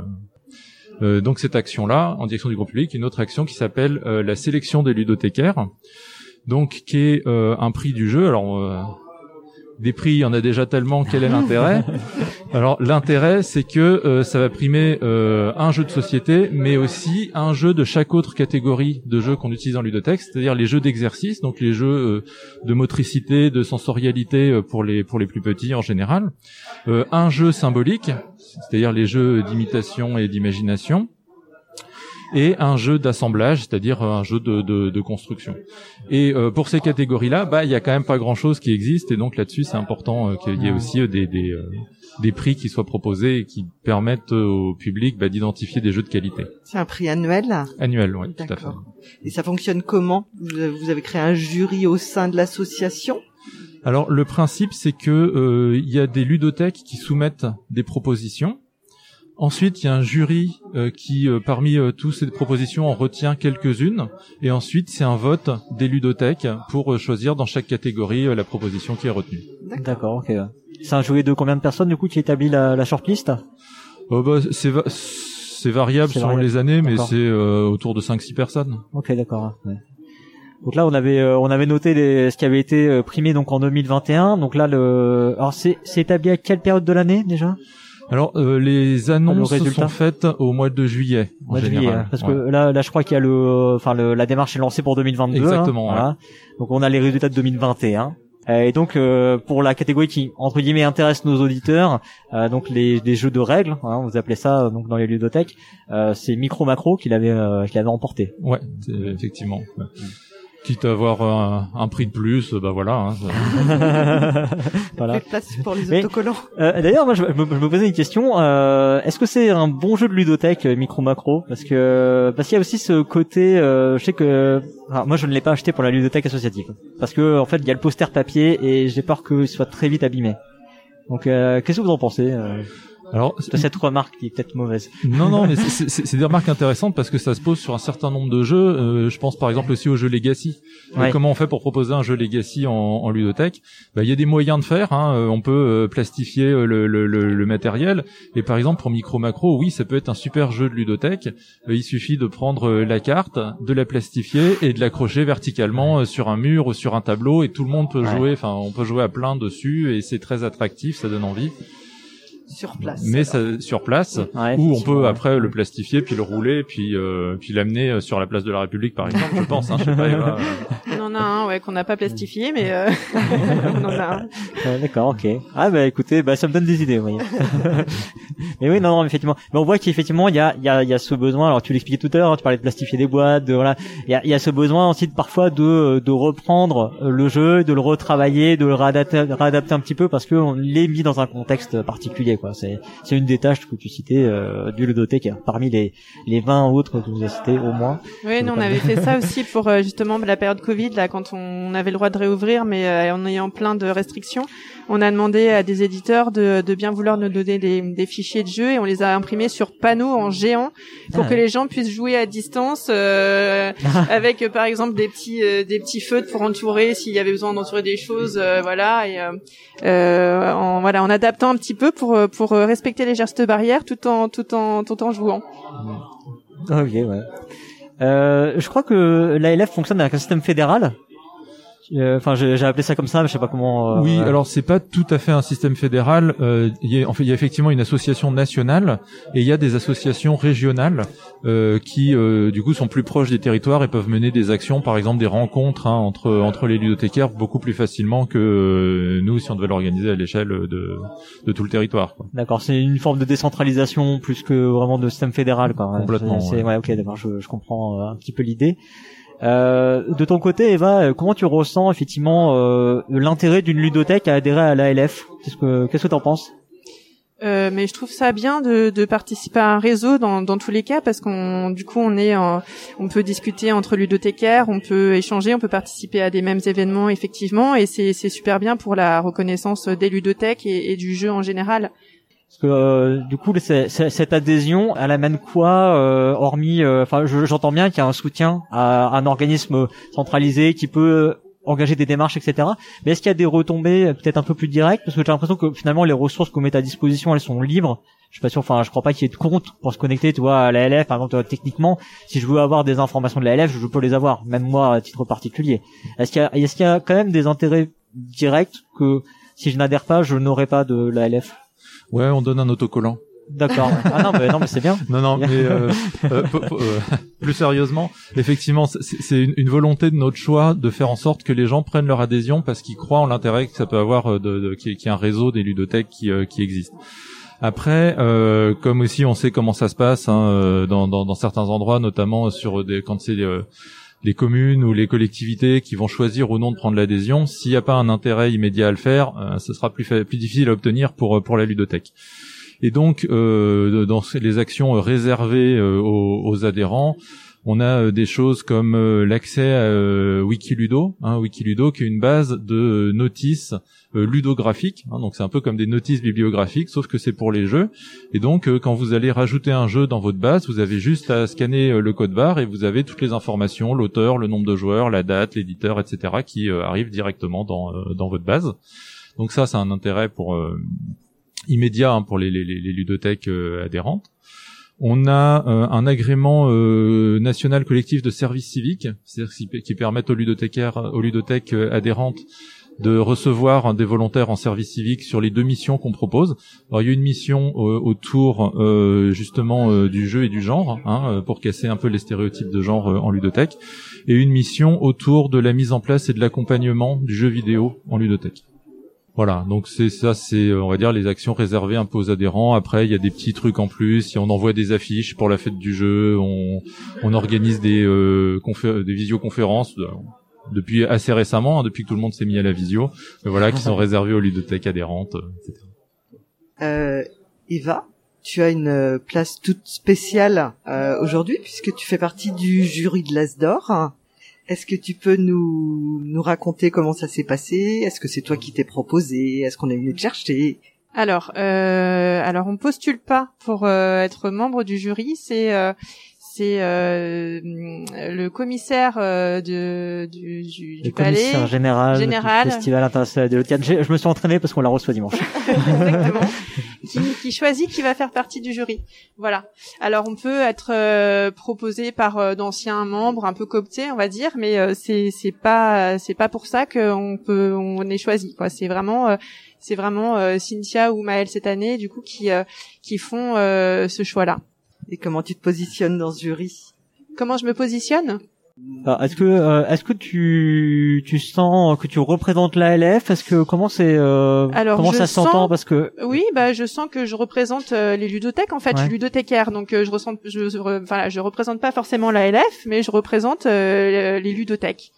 Euh, donc cette action-là, en direction du grand public, une autre action qui s'appelle euh, la sélection des ludothécaires, donc qui est euh, un prix du jeu. Alors euh, des prix, il y en a déjà tellement. Quel est l'intérêt? Alors l'intérêt, c'est que euh, ça va primer euh, un jeu de société, mais aussi un jeu de chaque autre catégorie de jeux qu'on utilise en ludothèque, c'est-à-dire les jeux d'exercice, donc les jeux euh, de motricité, de sensorialité euh, pour les pour les plus petits en général, un jeu symbolique, c'est-à-dire les jeux d'imitation et d'imagination, et un jeu d'assemblage, c'est-à-dire un jeu de, de, de construction. Et euh, pour ces catégories-là, bah il y a quand même pas grand-chose qui existe, et donc là-dessus c'est important euh, qu'il y ait aussi euh, des des, euh, des prix qui soient proposés et qui permettent euh, au public bah, d'identifier des jeux de qualité. C'est un prix annuel. Annuel, oui, tout à fait. Et ça fonctionne comment? Vous avez, créé un jury au sein de l'association? Alors le principe c'est que euh, il y a des ludothèques qui soumettent des propositions. Ensuite, il y a un jury euh, qui, euh, parmi euh, toutes ces propositions, en retient quelques-unes. Et ensuite, c'est un vote des ludothèques pour euh, choisir dans chaque catégorie euh, la proposition qui est retenue. D'accord, ok. C'est un jury de combien de personnes du coup qui établit la, la shortlist? Oh, bah, c'est va- variable selon variable. les années, mais c'est euh, autour de 5-6 personnes. Ok, d'accord. ouais. Donc là, on avait euh, on avait noté les, ce qui avait été euh, primé donc en 2021. Donc là, le alors c'est c'est établi à quelle période de l'année déjà? Alors euh, les annonces résultat sont faites au mois de juillet en Mois de général. juillet, parce Ouais. que là, là, je crois qu'il y a le, enfin, le, la démarche est lancée pour 2022. Exactement, hein, voilà. Donc, on a les résultats de 2021. Euh, Et donc, euh, pour la catégorie qui entre guillemets intéresse nos auditeurs, euh, donc les, les jeux de règles, hein, vous appelez ça euh, donc dans les ludothèques, euh, c'est Micro Macro qui l'avait, euh, qui l'avait emporté. Ouais, effectivement. Ouais. Quitte à avoir un, un prix de plus, bah voilà. Hein, ça- voilà. Place pour les autocollants. Euh, D'ailleurs, moi, je, je me, je me posais une question. Euh, Est-ce que c'est un bon jeu de ludothèque, euh, Micro Macro? Parce que parce qu'il y a aussi ce côté. euh, je sais que moi, je ne l'ai pas acheté pour la ludothèque associative parce que en fait, il y a le poster papier et j'ai peur qu'il soit très vite abîmé. Donc, euh, qu'est-ce que vous en pensez euh, Alors, de cette remarque qui est peut-être mauvaise non, non, mais c'est- des remarques intéressantes parce que ça se pose sur un certain nombre de jeux. Euh, je pense par exemple aussi aux jeux Legacy. Euh, Ouais. comment on fait pour proposer un jeu Legacy en, en ludothèque? Bah, Il y a des moyens de faire. Hein. Euh, On peut euh, plastifier le, le, le, le matériel. Et par exemple pour Micro Macro, oui, ça peut être un super jeu de ludothèque. Euh, il suffit de prendre la carte, de la plastifier et de l'accrocher verticalement sur un mur ou sur un tableau. Et tout le monde peut Ouais. jouer. Enfin, on peut jouer à plein dessus et c'est très attractif. Ça donne envie. Sur place. Mais ça, sur place. Ouais, Ou on peut après le plastifier, puis le rouler, puis euh, puis l'amener euh, sur la place de la République, par exemple. Je pense, hein, je sais pas. Eva, euh. On en a un, ouais, qu'on n'a pas plastifié, mais euh, on en a un. Ouais, D'accord, ok. Ah bah écoutez, bah ça me donne des idées, vous voyez. mais oui, non, non, effectivement. Mais on voit qu'effectivement, il y a, il y a, il y a ce besoin. Alors tu l'expliquais tout à l'heure, hein, tu parlais de plastifier des boîtes, de voilà. Il y a, il y a ce besoin aussi de parfois de de reprendre le jeu, de le retravailler, de le réadapter, réadapter un petit peu parce que on l'est mis dans un contexte particulier, quoi. C'est c'est une des tâches que tu citais euh, du ludothécaire. Parmi les les 20 autres que vous avez cités au moins. Oui, nous on avait fait ça aussi pour euh, justement la période Covid, là, quand on avait le droit de réouvrir, mais euh, en ayant plein de restrictions. On a demandé à des éditeurs de, de bien vouloir nous donner des, des fichiers de jeux et on les a imprimés sur panneaux en géant pour Ah. que les gens puissent jouer à distance euh, avec euh, par exemple des petits euh, des petits feutres pour entourer s'il y avait besoin d'entourer des choses, euh, voilà et en voilà en adaptant un petit peu pour pour euh, respecter les gestes barrières tout en tout en tout en jouant. Ok, ouais. Euh, je crois que l'ALF fonctionne avec un système fédéral. Euh, Enfin, j'ai j'ai appelé ça comme ça, mais je sais pas comment. euh, Oui, alors c'est pas tout à fait un système fédéral. Euh, il y a, en fait, il y a effectivement une association nationale et il y a des associations régionales euh, qui, euh, du coup, sont plus proches des territoires et peuvent mener des actions, par exemple des rencontres hein, entre entre les ludothécaires beaucoup plus facilement que euh, nous si on devait l'organiser à l'échelle de de tout le territoire. D'accord, c'est une forme de décentralisation plus que vraiment de système fédéral, quoi. Complètement, ouais. ouais, ok, d'accord, je, je comprends euh, un petit peu l'idée. Euh, de ton côté, Eva, euh, comment tu ressens effectivement euh, l'intérêt d'une ludothèque à adhérer à l'ALF? Qu'est-ce que qu'est-ce que t'en penses? Mais je trouve ça bien de, participer à un réseau dans, tous les cas parce qu'on du coup on est on peut discuter entre ludothécaires, on peut échanger, on peut participer à des mêmes événements effectivement et c'est super bien pour la reconnaissance des ludothèques et du jeu en général. Parce que euh, du coup, cette adhésion, elle amène quoi, euh, hormis, euh, enfin, je- j'entends bien qu'il y a un soutien à un organisme centralisé qui peut engager des démarches, etc. Mais est-ce qu'il y a des retombées euh, peut-être un peu plus directes? Parce que j'ai l'impression que finalement, les ressources qu'on met à disposition, elles sont libres. Je suis pas sûr, enfin, je crois pas qu'il y ait de compte pour se connecter, tu vois, à la LF. Par exemple, euh, techniquement, si je veux avoir des informations de la LF, je peux les avoir, même moi à titre particulier. Est-ce qu'il y a, est-ce y a quand même des intérêts directs que si je n'adhère pas, je n'aurai pas de la LF Ouais, on donne un autocollant. D'accord. Ah non, mais non, mais c'est bien. Non, non, mais euh, euh, euh, plus sérieusement, effectivement, c'est- une, une volonté de notre choix de faire en sorte que les gens prennent leur adhésion parce qu'ils croient en l'intérêt que ça peut avoir euh, de, de, qu'il y ait- un réseau des ludothèques qui, euh, qui existe. Après, euh, comme aussi on sait comment ça se passe hein, dans, dans, dans certains endroits, notamment sur des quand c'est euh, les communes ou les collectivités qui vont choisir ou non de prendre l'adhésion, s'il n'y a pas un intérêt immédiat à le faire, euh, ce sera plus, difficile à obtenir pour, euh, pour la ludothèque. Et donc, euh, dans les actions réservées euh, aux adhérents, on a euh, des choses comme euh, l'accès à euh, Wikiludo, hein, Wikiludo qui est une base de notices ludographiques. hein, donc c'est un peu comme des notices bibliographiques, sauf que c'est pour les jeux. Et donc, quand vous allez rajouter un jeu dans votre base, vous avez juste à scanner le code barre et vous avez toutes les informations, l'auteur, le nombre de joueurs, la date, l'éditeur, etc., qui arrivent directement dans, dans votre base. Donc ça, c'est un intérêt pour immédiat hein, pour les ludothèques euh, adhérentes. On a euh, un agrément euh, national collectif de services civiques, c'est-à-dire qui, permettent aux ludothécaires, aux ludothèques euh, adhérentes de recevoir des volontaires en service civique sur les deux missions qu'on propose. Il y a une mission autour justement du jeu et du genre, hein, pour casser un peu les stéréotypes de genre en ludothèque, et une mission autour de la mise en place et de l'accompagnement du jeu vidéo en ludothèque. Voilà, donc c'est ça, c'est on va dire les actions réservées un peu aux adhérents. Après, il y a des petits trucs en plus. Si on envoie des affiches pour la fête du jeu, on, on organise des euh, des visioconférences euh, depuis assez récemment, hein, depuis que tout le monde s'est mis à la visio. Mais voilà, qui sont réservées aux ludothèques adhérentes, etc. Euh, Eva, tu as une place toute spéciale euh, aujourd'hui puisque tu fais partie du jury de l'As d'Or. Est-ce que tu peux nous, nous raconter comment ça s'est passé? Est-ce que c'est toi qui t'es proposé? Est-ce qu'on est venu te chercher? Alors, euh, alors on postule pas pour euh, être membre du jury. C'est euh, c'est euh, le commissaire euh, de, du, du, le palais commissaire général, général. du festival international de l'Otiane. Je, me suis entraîné parce qu'on la reçoit dimanche. Exactement. qui, qui, choisit qui va faire partie du jury. Voilà. Alors on peut être euh, proposé par euh, d'anciens membres, un peu cooptés, on va dire, mais euh, c'est c'est pas c'est pas pour ça qu'on peut on est choisi. Quoi. C'est vraiment c'est vraiment Cynthia ou Maëlle cette année du coup qui qui font ce choix-là. Et comment tu te positionnes dans ce jury? Comment je me positionne? Est-ce que euh, est-ce que tu tu sens que tu représentes l'ALF Est-ce que comment c'est euh, comment ça s'entend parce que oui bah je sens que je représente euh, les ludothèques en fait. Je suis ludothécaire donc je ressens je enfin je représente pas forcément l'ALF mais je représente les ludothèques.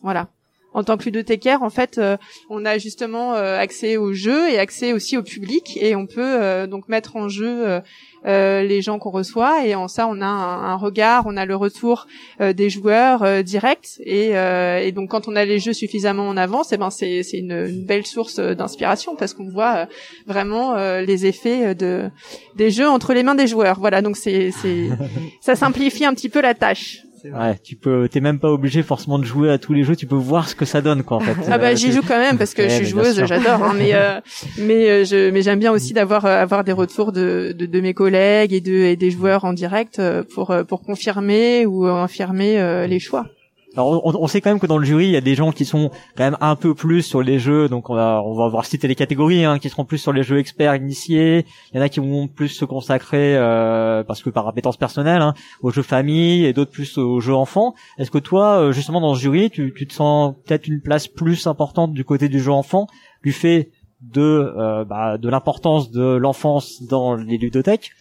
Voilà. En tant que ludothécaire, en fait, on a justement accès au jeu et accès aussi au public, et on peut donc mettre en jeu euh, les gens qu'on reçoit et en ça on a un, regard, on a le retour euh, des joueurs euh, direct et, et, donc quand on a les jeux suffisamment en avance, et eh ben c'est c'est une, une, belle source d'inspiration parce qu'on voit vraiment les effets de des jeux entre les mains des joueurs. Voilà donc c'est c'est ça simplifie un petit peu la tâche. Ouais, tu peux, t'es même pas obligé forcément de jouer à tous les jeux. Tu peux voir ce que ça donne, quoi, en fait. ah bah j'y joue quand même parce que je suis joueuse, j'adore. Hein, mais euh, mais euh, je mais j'aime bien aussi d'avoir euh, avoir des retours de, de, de mes collègues et de et des joueurs en direct pour pour confirmer ou infirmer les choix. Alors on, sait quand même que dans le jury il y a des gens qui sont quand même un peu plus sur les jeux, donc on va on va voir citer les catégories, hein, qui seront plus sur les jeux experts initiés. Il y en a qui vont plus se consacrer euh, parce que par appétence personnelle hein, aux jeux famille et d'autres plus aux jeux enfants. Est-ce que toi euh, justement dans ce jury tu, tu te sens peut-être une place plus importante du côté du jeu enfant du fait de euh, bah, de l'importance de l'enfance dans les ludothèques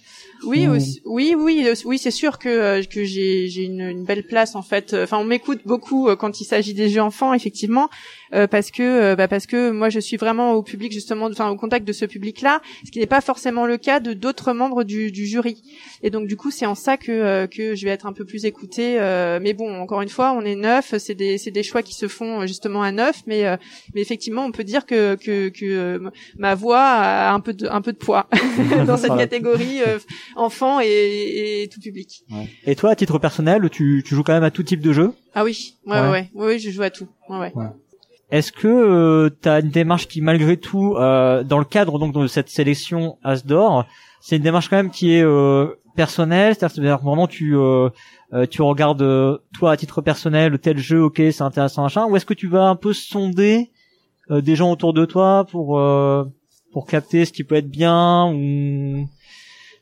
oui, oui, oui, oui, c'est sûr que euh, que j'ai j'ai une, une, belle place en fait. Enfin, on m'écoute beaucoup euh, quand il s'agit des jeux enfants, effectivement, euh, parce que bah, parce que moi je suis vraiment au public justement, enfin au contact de ce public-là, ce qui n'est pas forcément le cas de d'autres membres du, du jury. Et donc du coup, c'est en ça que que je vais être un peu plus écoutée. mais bon, encore une fois, on est neuf, c'est des c'est des choix qui se font justement à neuf, mais mais effectivement, on peut dire que que que ma voix a un peu de un peu de poids dans cette catégorie enfants et, et tout public. Ouais. Et toi, à titre personnel, tu, tu joues quand même à tout type de jeu? Ah oui, ouais, ouais, ouais, ouais, je joue à tout. Ouais, ouais. Est-ce que euh, tu as une démarche qui, malgré tout, euh, dans le cadre donc de cette sélection Asdor, c'est une démarche quand même qui est euh, personnelle, c'est-à-dire vraiment tu euh, euh, tu regardes euh, toi à titre personnel tel jeu, ok, c'est intéressant machin, ou est-ce que tu vas un peu sonder des gens autour de toi pour pour capter ce qui peut être bien ou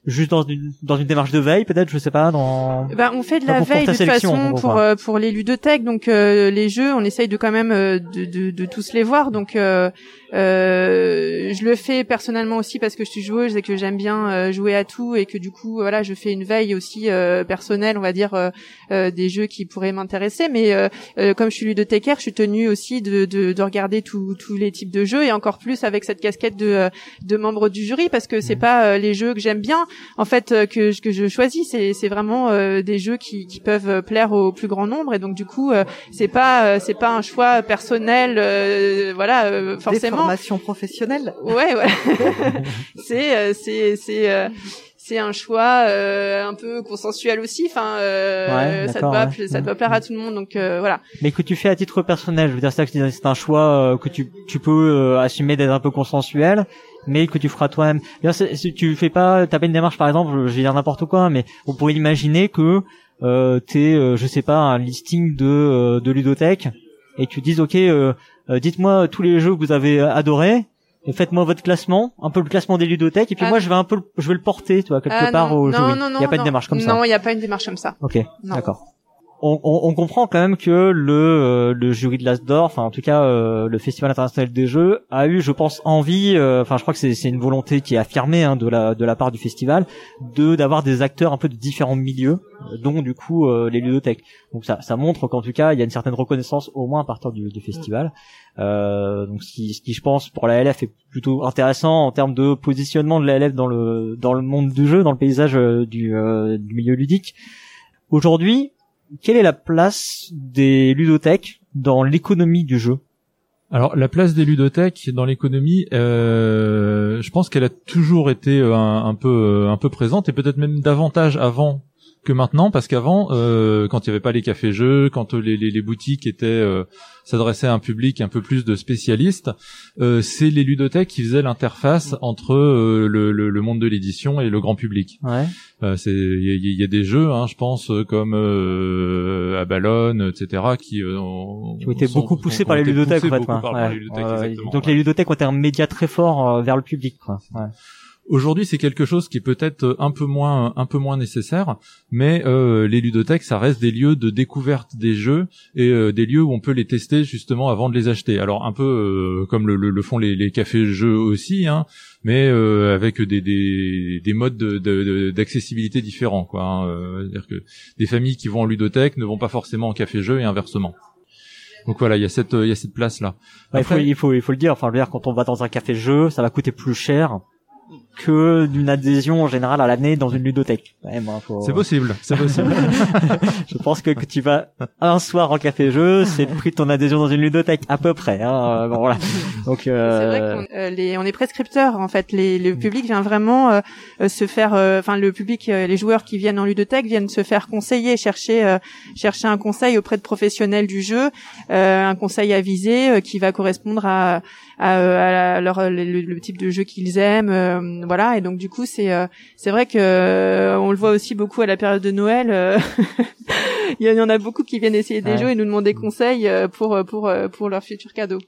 juste dans une dans une démarche de veille peut-être je sais pas dans bah, on fait de la veille de toute façon pour euh, pour les ludothèques. Donc euh, les jeux on essaye de quand même euh, de, de, de tous les voir. Donc euh, je le fais personnellement aussi parce que je suis joueuse et que j'aime bien euh, jouer à tout et que du coup voilà je fais une veille aussi euh, personnelle on va dire euh, des jeux qui pourraient m'intéresser. Mais comme je suis ludothécaire je suis tenue aussi de, de, de regarder tous les types de jeux et encore plus avec cette casquette de, de membre du jury parce que c'est mmh. pas les jeux que j'aime bien en fait que, que je choisis c'est c'est vraiment des jeux qui, qui peuvent plaire au plus grand nombre et donc du coup c'est pas c'est pas un choix personnel voilà forcément formation professionnelle. Ouais, ouais. c'est euh, c'est c'est euh, c'est un choix euh, un peu consensuel aussi. Enfin, euh, ça doit ça doit plaire à tout le monde. Donc euh, voilà. Mais que tu fais à titre personnel, je veux dire ça que c'est un choix que tu tu peux assumer d'être un peu consensuel, mais que tu feras toi-même. Si tu fais pas, t'as pas une démarche par exemple, je vais dire n'importe quoi, mais on pourrait imaginer que euh, t'es, je sais pas, un listing de de ludothèque et tu dis ok euh, dites-moi tous les jeux que vous avez adorés. Et faites-moi votre classement, un peu le classement des ludothèques, et puis Ah moi je vais un peu, le- je vais le porter, tu vois, quelque Ah, part non, au non, Il n'y a pas une démarche comme ça. Non, il n'y a pas une démarche comme ça. Ok, d'accord. On, on, on comprend quand même que le, euh, le jury de l'Asdor, enfin en tout cas euh, le Festival international des jeux, a eu, je pense, envie, euh, enfin je crois que c'est une volonté qui est affirmée hein, de la de la part du festival, de d'avoir des acteurs un peu de différents milieux, euh, dont du coup euh, les ludothèques. Donc ça ça montre qu'en tout cas il y a une certaine reconnaissance au moins à partir du, du festival. Euh, donc ce qui, ce qui je pense pour la LF est plutôt intéressant en termes de positionnement de la LF dans le dans le monde du jeu, dans le paysage du, du milieu ludique. Aujourd'hui, quelle est la place des ludothèques dans l'économie du jeu? Alors la place des ludothèques dans l'économie, euh, je pense qu'elle a toujours été euh, un, peu euh, un peu présente et peut-être même davantage avant que maintenant parce qu'avant euh, quand il n'y avait pas les cafés jeux, quand les, les, les boutiques étaient euh, s'adressaient à un public un peu plus de spécialistes, euh, c'est les ludothèques qui faisaient l'interface entre euh, le, le, le monde de l'édition et le grand public. Ouais. Euh, c'est il y, a- il y a des jeux, hein, je pense, euh, comme euh, Abalone, etc., qui ont, Qui ont été sont- beaucoup sont- poussés par les ludothèques, en fait. par- Ouais. par les ludothèques, Ouais, exactement, donc les ludothèques ont été un média très fort vers le public. Quoi. Ouais. Aujourd'hui, c'est quelque chose qui est peut-être euh, un peu moins un peu moins nécessaire, mais euh, les ludothèques, ça reste des lieux de découverte des jeux et euh, des lieux où on peut les tester justement avant de les acheter. Alors un peu euh, comme le, le- le font les, les cafés jeux aussi, hein, mais euh, avec des, des, des modes de- de- de- d'accessibilité différents. Quoi, hein. Euh, C'est-à-dire que des familles qui vont en ludothèque ne vont pas forcément en café jeu et inversement. Donc voilà, il y a cette il y a cette place là. Ouais, il, faut, il faut il faut le dire. Enfin, je veux dire, quand on va dans un café jeu, ça va coûter plus cher que d'une adhésion en général à l'année dans une ludothèque. Ouais, moi, faut- C'est possible, c'est possible. je pense que, que tu vas un soir en café jeu, c'est le prix de ton adhésion dans une ludothèque à peu près. Hein. Euh, Bon, voilà. Donc C'est euh, vrai qu'on euh, les, on est prescripteurs en fait. Les, le public vient vraiment euh, se faire, euh, enfin le public, euh, les joueurs qui viennent en ludothèque viennent se faire conseiller, chercher, euh, chercher un conseil auprès de professionnels du jeu, euh, un conseil avisé euh, qui va correspondre à, à, à la- leur le, le- le type de jeu qu'ils aiment, euh, voilà. Et donc du coup c'est euh, c'est vrai que euh, on le voit aussi beaucoup à la période de Noël. euh, Il y en a beaucoup qui viennent essayer des Ouais. jeux et nous demander conseil euh, pour pour euh, pour leurs futurs cadeaux.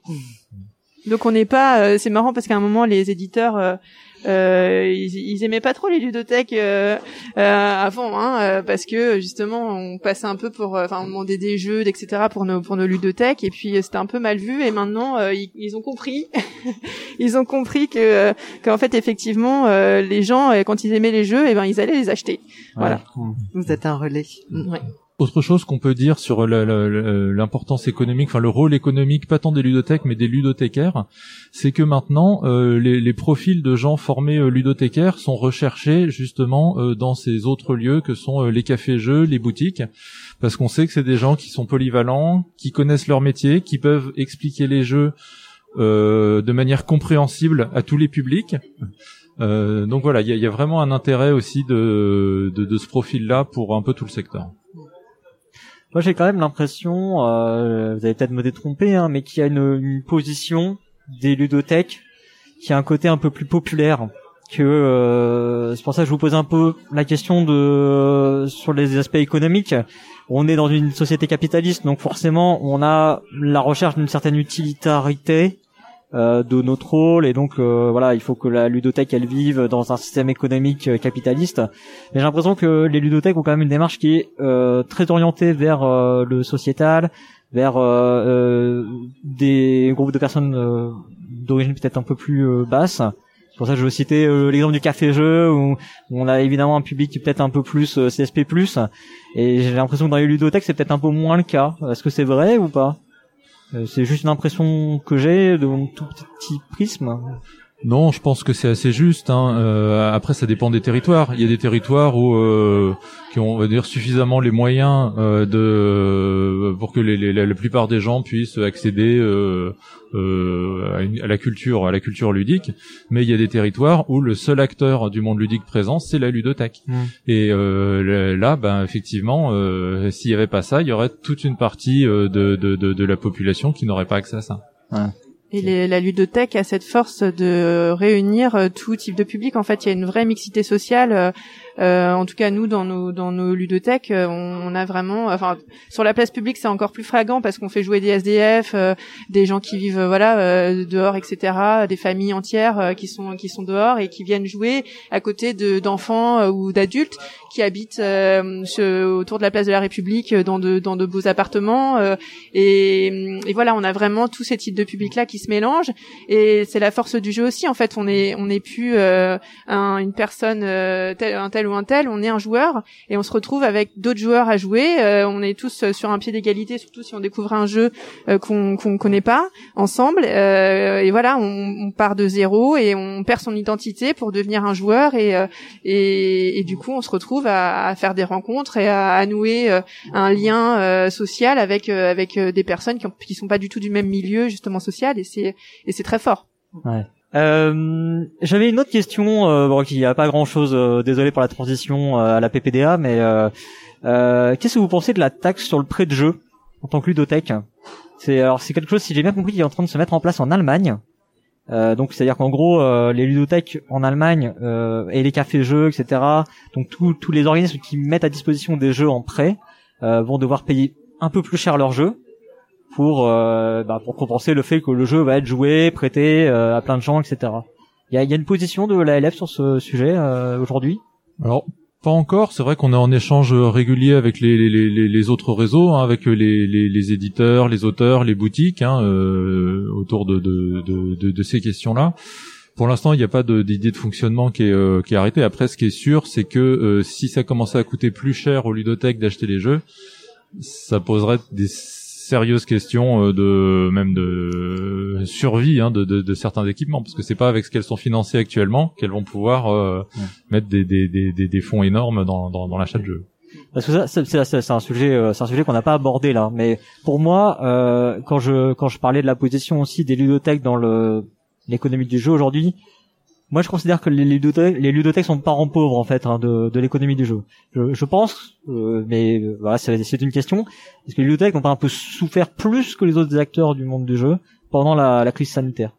Donc on n'est pas, euh, c'est marrant parce qu'à un moment les éditeurs, euh, ils, ils aimaient pas trop les ludothèques euh, euh, avant, hein, euh, parce que justement on passait un peu pour, euh, enfin on demandait des jeux, etc. pour nos pour nos ludothèques et puis euh, c'était un peu mal vu et maintenant euh, ils, ils ont compris, ils ont compris que euh, qu'en fait effectivement euh, les gens quand ils aimaient les jeux, et ben ils allaient les acheter. Voilà. Vous êtes un relais. Ouais. Autre chose qu'on peut dire sur l'importance économique, enfin le rôle économique, pas tant des ludothéques mais des ludothécaires, c'est que maintenant euh, les, les profils de gens formés euh, ludothécaires sont recherchés justement euh, dans ces autres lieux que sont euh, les cafés-jeux, les boutiques, parce qu'on sait que c'est des gens qui sont polyvalents, qui connaissent leur métier, qui peuvent expliquer les jeux euh, de manière compréhensible à tous les publics. Donc voilà, il y a, y a vraiment un intérêt aussi de, de, de ce profil-là pour un peu tout le secteur. Moi, j'ai quand même l'impression, euh, vous allez peut-être me détromper, hein, mais qu'il y a une, une position des ludothèques qui a un côté un peu plus populaire. Que euh, c'est pour ça que je vous pose un peu la question de sur les aspects économiques. On est dans une société capitaliste, donc forcément, on a la recherche d'une certaine utilitarité de notre rôle, et donc euh, voilà, il faut que la ludothèque elle vive dans un système économique euh, capitaliste. Mais j'ai l'impression que les ludothèques ont quand même une démarche qui est euh, très orientée vers euh, le sociétal, vers euh, euh, des groupes de personnes euh, d'origine peut-être un peu plus euh, basse. C'est pour ça que je veux citer euh, l'exemple du café-jeu où, où on a évidemment un public qui est peut-être un peu plus euh, CSP+. Et j'ai l'impression que dans les ludothèques c'est peut-être un peu moins le cas. Est-ce que c'est vrai ou pas? Euh, C'est juste une impression que j'ai de mon tout petit prisme. Non, je pense que c'est assez juste. Hein. Euh, après, ça dépend des territoires. Il y a des territoires où euh, qui ont, on va dire, suffisamment les moyens euh, de pour que les, les- la, la plupart des gens puissent accéder euh, euh, à, une- à la culture, à la culture ludique. Mais il y a des territoires où le seul acteur du monde ludique présent, c'est la ludothèque. Mm. Et euh, là, ben effectivement, euh, s'il y avait pas ça, il y aurait toute une partie euh, de, de, de, de la population qui n'aurait pas accès à ça. Et les- la ludothèque a cette force de réunir euh, tout type de public. En fait, il y a une vraie mixité sociale. euh, en tout cas nous dans nos dans nos ludothèques, on, a vraiment, enfin sur la place publique c'est encore plus flagrant parce qu'on fait jouer des SDF, des gens qui vivent voilà dehors, etc., des familles entières qui sont qui sont dehors et qui viennent jouer à côté de d'enfants ou d'adultes qui habitent ce, autour de la place de la République dans de dans de beaux appartements et, et voilà on a vraiment tous ces types de publics là qui se mélangent et c'est la force du jeu aussi en fait. On est on n'est plus euh, un, une personne euh, tel, un tel ou un tel on est un joueur et on se retrouve avec d'autres joueurs à jouer euh, on est tous sur un pied d'égalité surtout si on découvre un jeu qu'on qu'on connaît pas ensemble et voilà on, on, part de zéro et on perd son identité pour devenir un joueur et et, et du coup on se retrouve à, à, faire des rencontres et à, à nouer un lien social avec avec des personnes qui, ont, qui sont pas du tout du même milieu justement social et c'est et c'est très fort. Ouais. Euh, J'avais une autre question, euh, bon, qui a pas grand chose. Euh, désolé pour la transition euh, à la PPDA, mais euh, qu'est-ce que vous pensez de la taxe sur le prêt de jeu en tant que ludothèque? C'est alors c'est quelque chose, si j'ai bien compris, qui est en train de se mettre en place en Allemagne. Donc c'est-à-dire qu'en gros, les ludothèques en Allemagne et les cafés-jeux, etc. Donc tous les organismes qui mettent à disposition des jeux en prêt vont devoir payer un peu plus cher leurs jeux pour euh, bah, pour compenser le fait que le jeu va être joué, prêté euh, à plein de gens, etc. Il y a, y a, une position de la LF sur ce sujet euh, aujourd'hui? Alors pas encore. C'est vrai qu'on est en échange régulier avec les, autres réseaux, hein, avec les, éditeurs, les auteurs, les boutiques, hein, euh, autour de, de, de, de, ces questions-là. Pour l'instant, il n'y a pas d'idée de, fonctionnement qui est, qui est arrêtée. Après, ce qui est sûr, c'est que si ça commençait à coûter plus cher aux ludothèques d'acheter les jeux, ça poserait des sérieuses questions euh, de même de survie hein, de, de, de, certains équipements parce que c'est pas avec ce qu'elles sont financées actuellement qu'elles vont pouvoir euh, mettre des, des, des, des, fonds énormes dans, dans, dans l'achat de jeux. Parce que ça, c'est un sujet, euh, c'est un sujet qu'on n'a pas abordé là. Mais pour moi, euh, quand je quand je parlais de la position aussi des ludothèques dans le l'économie du jeu aujourd'hui, moi, je considère que les ludothèques, les ludothèques sont parents pauvres en fait hein, de, de l'économie du jeu. Je, pense, euh, mais euh, voilà, c'est une question. Est-ce que les ludothèques n'ont pas un peu souffert plus que les autres acteurs du monde du jeu pendant la, la crise sanitaire?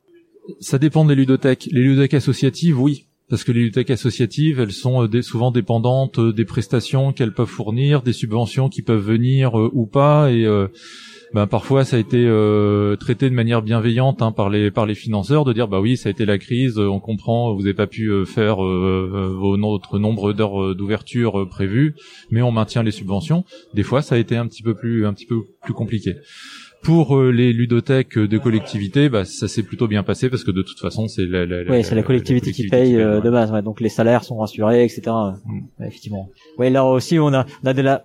Ça dépend des ludothèques. Les ludothèques associatives, oui, parce que les ludothèques associatives, elles sont euh, souvent dépendantes des prestations qu'elles peuvent fournir, des subventions qui peuvent venir ou pas, et ben parfois ça a été euh, traité de manière bienveillante hein, par les par les financeurs de dire bah oui ça a été la crise on comprend vous n'avez pas pu euh, faire euh, votre nombre d'heures d'ouverture prévues mais on maintient les subventions. Des fois ça a été un petit peu plus un petit peu plus compliqué pour les ludothèques de collectivité, bah, ça s'est plutôt bien passé parce que de toute façon, c'est la, la, ouais, c'est la, collectivité qui paye, de base. Ouais, donc les salaires sont rassurés, etc. Mm. effectivement. Ouais, là aussi, on a, on a de la,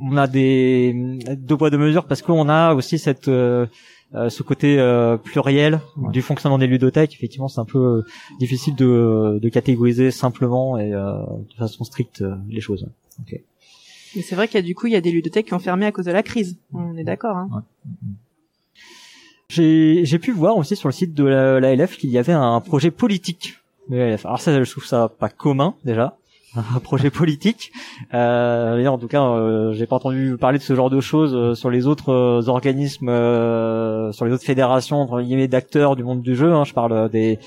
on a des deux poids deux mesures parce qu'on a aussi cette euh, euh, ce côté euh, pluriel du fonctionnement des ludothèques. Effectivement, c'est un peu difficile de, de catégoriser simplement et de façon stricte les choses. Okay. Mais c'est vrai qu'il y a du coup il y a des ludothèques qui ont fermé à cause de la crise. On est d'accord. Hein. J'ai j'ai pu voir aussi sur le site de la, la LF qu'il y avait un projet politique. Alors ça, je trouve ça pas commun déjà un projet politique. Euh, en tout cas, euh, j'ai pas entendu parler de ce genre de choses euh, sur les autres euh, organismes, euh, sur les autres fédérations entre guillemets d'acteurs du monde du jeu. Hein. je parle des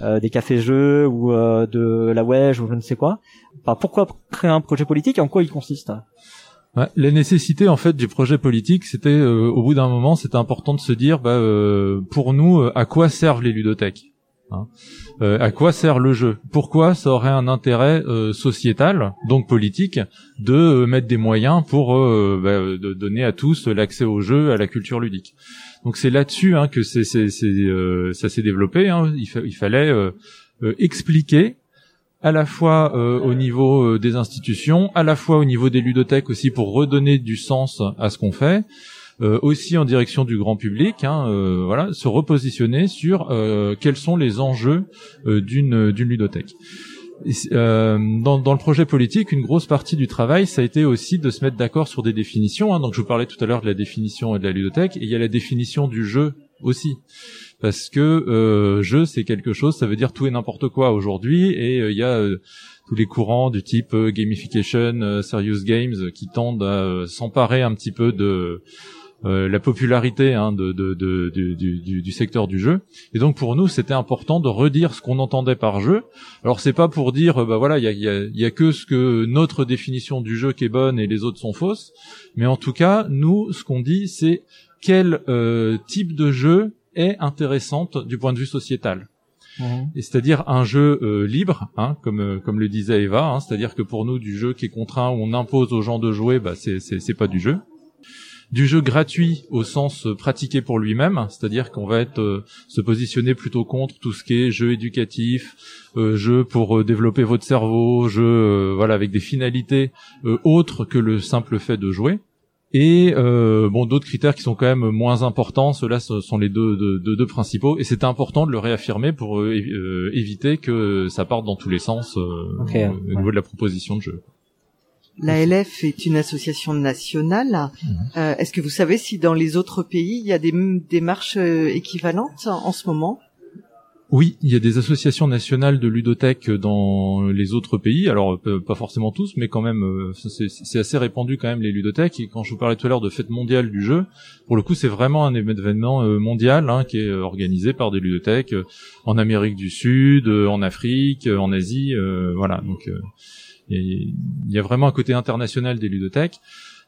des cafés-jeux ou de la Wedge ou je ne sais quoi. Enfin, pourquoi créer un projet politique et en quoi il consiste? Ouais, la nécessité en fait du projet politique, c'était au bout d'un moment, c'était important de se dire, bah, pour nous, à quoi servent les ludothèques? Hein. Euh, à quoi sert le jeu? Pourquoi ça aurait un intérêt euh, sociétal, donc politique, de euh, mettre des moyens pour bah, de donner à tous l'accès au jeu, à la culture ludique? Donc c'est là-dessus hein, que c'est, ça s'est développé. Hein. Il, il, fallait expliquer à la fois au niveau des institutions, à la fois au niveau des ludothèques aussi pour redonner du sens à ce qu'on fait. Euh, aussi en direction du grand public, hein, euh, voilà, se repositionner sur euh, quels sont les enjeux d'une d'une ludothèque. dans, dans, le projet politique, une grosse partie du travail, ça a été aussi de se mettre d'accord sur des définitions. Hein. Donc, je vous parlais tout à l'heure de la définition de la ludothèque, et il y a la définition du jeu aussi, parce que euh, jeu, c'est quelque chose, ça veut dire tout et n'importe quoi aujourd'hui, et il y a tous les courants du type gamification, serious games, qui tendent à s'emparer un petit peu de euh, la popularité hein, de, de, de, du, du, du, secteur du jeu. Et donc pour nous, c'était important de redire ce qu'on entendait par jeu. Alors c'est pas pour dire, bah voilà, il y a, y, a, y a, que ce que notre définition du jeu qui est bonne et les autres sont fausses. Mais en tout cas, nous, ce qu'on dit, c'est quel euh, type de jeu est intéressante du point de vue sociétal. Et c'est-à-dire un jeu euh, libre, hein, comme euh, comme le disait Eva, hein, c'est-à-dire que pour nous du jeu qui est contraint où on impose aux gens de jouer, bah c'est c'est pas du jeu du jeu gratuit au sens euh, pratiqué pour lui-même, c'est-à-dire qu'on va être euh, se positionner plutôt contre tout ce qui est jeu éducatif, euh, jeu pour développer votre cerveau, jeu voilà avec des finalités autres que le simple fait de jouer. Et bon, d'autres critères qui sont quand même moins importants, ceux-là sont les deux, deux, deux, principaux. Et c'est important de le réaffirmer pour éviter que ça parte dans tous les sens au niveau de la proposition de jeu. L'ALF est une association nationale. Mhm. Euh, Est-ce que vous savez si dans les autres pays, il y a des démarches euh, équivalentes en ce moment? Oui, il y a des associations nationales de ludothèques dans les autres pays. Alors euh, pas forcément tous, mais quand même, euh, c'est assez répandu quand même les ludothèques. Et quand je vous parlais tout à l'heure de fête mondiale du jeu, pour le coup, c'est vraiment un événement mondial hein, qui est organisé par des ludothèques en Amérique du Sud, en Afrique, en Asie. voilà, donc il y a vraiment un côté international des ludothèques.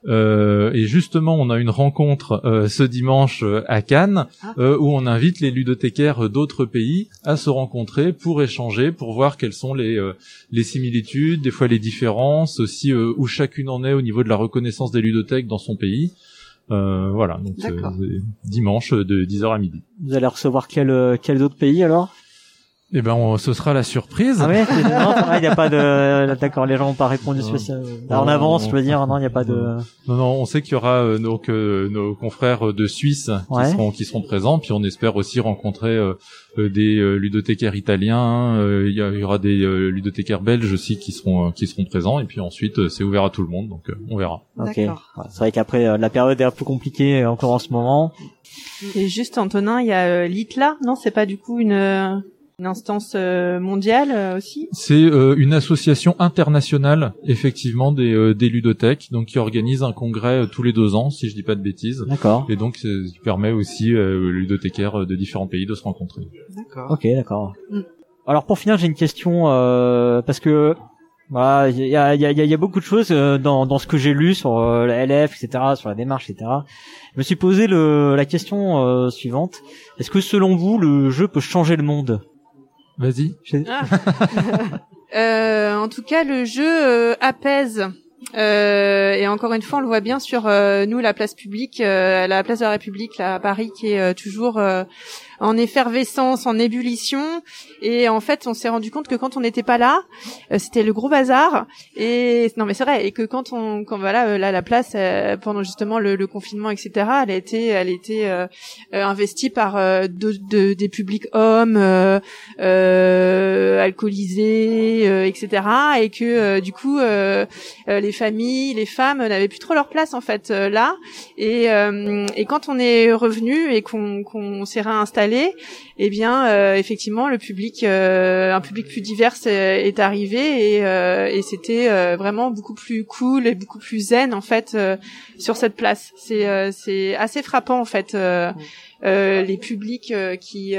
Euh, et justement, on a une rencontre euh, ce dimanche euh, à Cannes ah. euh, où on invite les ludothécaires d'autres pays à se rencontrer pour échanger, pour voir quelles sont les, les similitudes, des fois les différences, aussi où chacune en est au niveau de la reconnaissance des ludothèques dans son pays. voilà, donc dimanche de 10h à midi. Vous allez recevoir quel, quels autres pays alors? Eh ben, ce sera la surprise. Ah ouais, non, il n'y a pas de, d'accord, les gens n'ont pas répondu spécialement. en avance, je veux dire, non, il n'y a pas de. Non, non, on sait qu'il y aura euh, donc euh, nos confrères de Suisse qui seront qui seront présents, puis on espère aussi rencontrer euh, des ludothécaires italiens. Il y, aura des ludothécaires belges aussi qui seront qui seront présents, et puis ensuite c'est ouvert à tout le monde, donc on verra. Ok. C'est vrai qu'après la période est un peu compliquée encore en ce moment. Et juste Antonin, il y a l'ITLA, non C'est pas du coup une une instance euh, mondiale euh, aussi C'est euh, une association internationale, effectivement, des, des ludothèques, donc qui organise un congrès tous les deux ans, si je dis pas de bêtises. D'accord. Et donc, qui permet aussi aux ludothécaires de différents pays de se rencontrer. D'accord. Ok, d'accord. Mm. Alors pour finir, j'ai une question parce que voilà, il y a, y, a, y a, beaucoup de choses dans, dans ce que j'ai lu sur la LF, etc., sur la démarche, etc. Je me suis posé le, la question suivante est-ce que selon vous, le jeu peut changer le monde? Vas-y. Ah. euh, en tout cas, le jeu euh, apaise. Euh, et encore une fois, on le voit bien sur euh, nous, la place publique, la place de la République, là, à Paris, qui est toujours en effervescence, en ébullition. Et en fait, on s'est rendu compte que quand on n'était pas là, euh, c'était le gros bazar. Et non, mais c'est vrai. Et que quand on, quand voilà, euh, là, la place euh, pendant justement le, confinement, etc., elle a été, elle a été investie par de, des publics hommes, alcoolisés, etc. Et que du coup, les familles, les femmes n'avaient plus trop leur place en fait là. Et, et quand on est revenu et qu'on qu'on s'est réinstallé eh bien, euh, effectivement, le public, euh, un public plus divers est, arrivé et, euh, c'était vraiment beaucoup plus cool et beaucoup plus zen en fait sur cette place. C'est c'est assez frappant en fait. les publics qui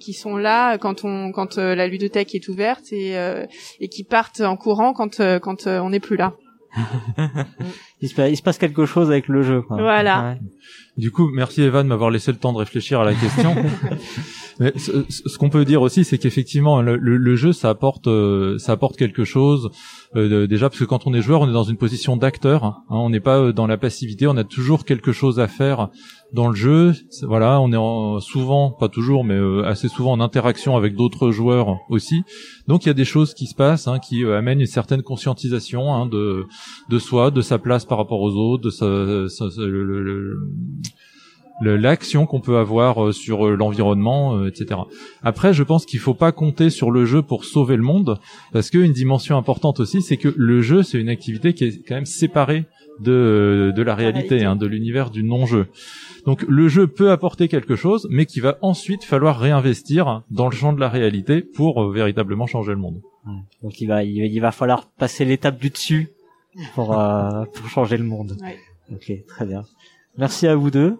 qui sont là quand on quand la ludothèque est ouverte et et qui partent en courant quand quand on n'est plus là. il, se passe, quelque chose avec le jeu. Quoi. Voilà. Du coup, merci Eva de m'avoir laissé le temps de réfléchir à la question. Mais ce, qu'on peut dire aussi, c'est qu'effectivement, le, jeu, ça apporte, euh, ça apporte quelque chose. Euh, déjà, parce que quand on est joueur, on est dans une position d'acteur. Hein, on n'est pas euh, dans la passivité. On a toujours quelque chose à faire dans le jeu. Voilà, on est souvent, pas toujours, mais assez souvent en interaction avec d'autres joueurs aussi. Donc, il y a des choses qui se passent, hein, qui amènent une certaine conscientisation hein, de de soi, de sa place par rapport aux autres, de sa, le, l'action qu'on peut avoir euh, sur euh, l'environnement, euh, etc. Après, je pense qu'il faut pas compter sur le jeu pour sauver le monde, parce qu'une dimension importante aussi, c'est que le jeu, c'est une activité qui est quand même séparée de, de la réalité, hein, de l'univers du non-jeu. Donc le jeu peut apporter quelque chose, mais qui va ensuite falloir réinvestir dans le champ de la réalité pour véritablement changer le monde. Donc il va, il, va falloir passer l'étape du dessus pour, pour changer le monde. Ok, très bien. Merci à vous deux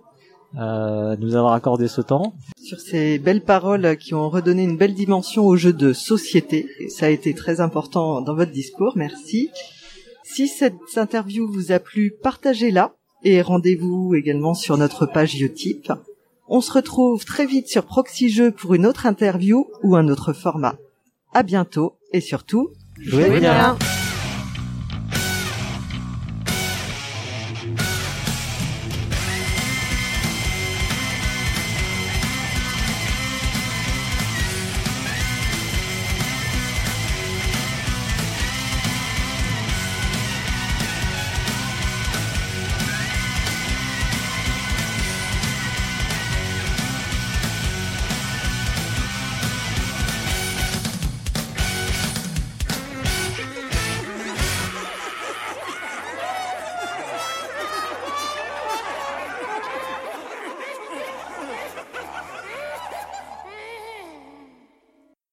euh, de nous avoir accordé ce temps. Sur ces belles paroles qui ont redonné une belle dimension au jeu de société. Ça a été très important dans votre discours. Merci. Si cette interview vous a plu, partagez-la et rendez-vous également sur notre page Utip. On se retrouve très vite sur Proxy Jeux pour une autre interview ou un autre format. À bientôt et surtout, Jouez bien.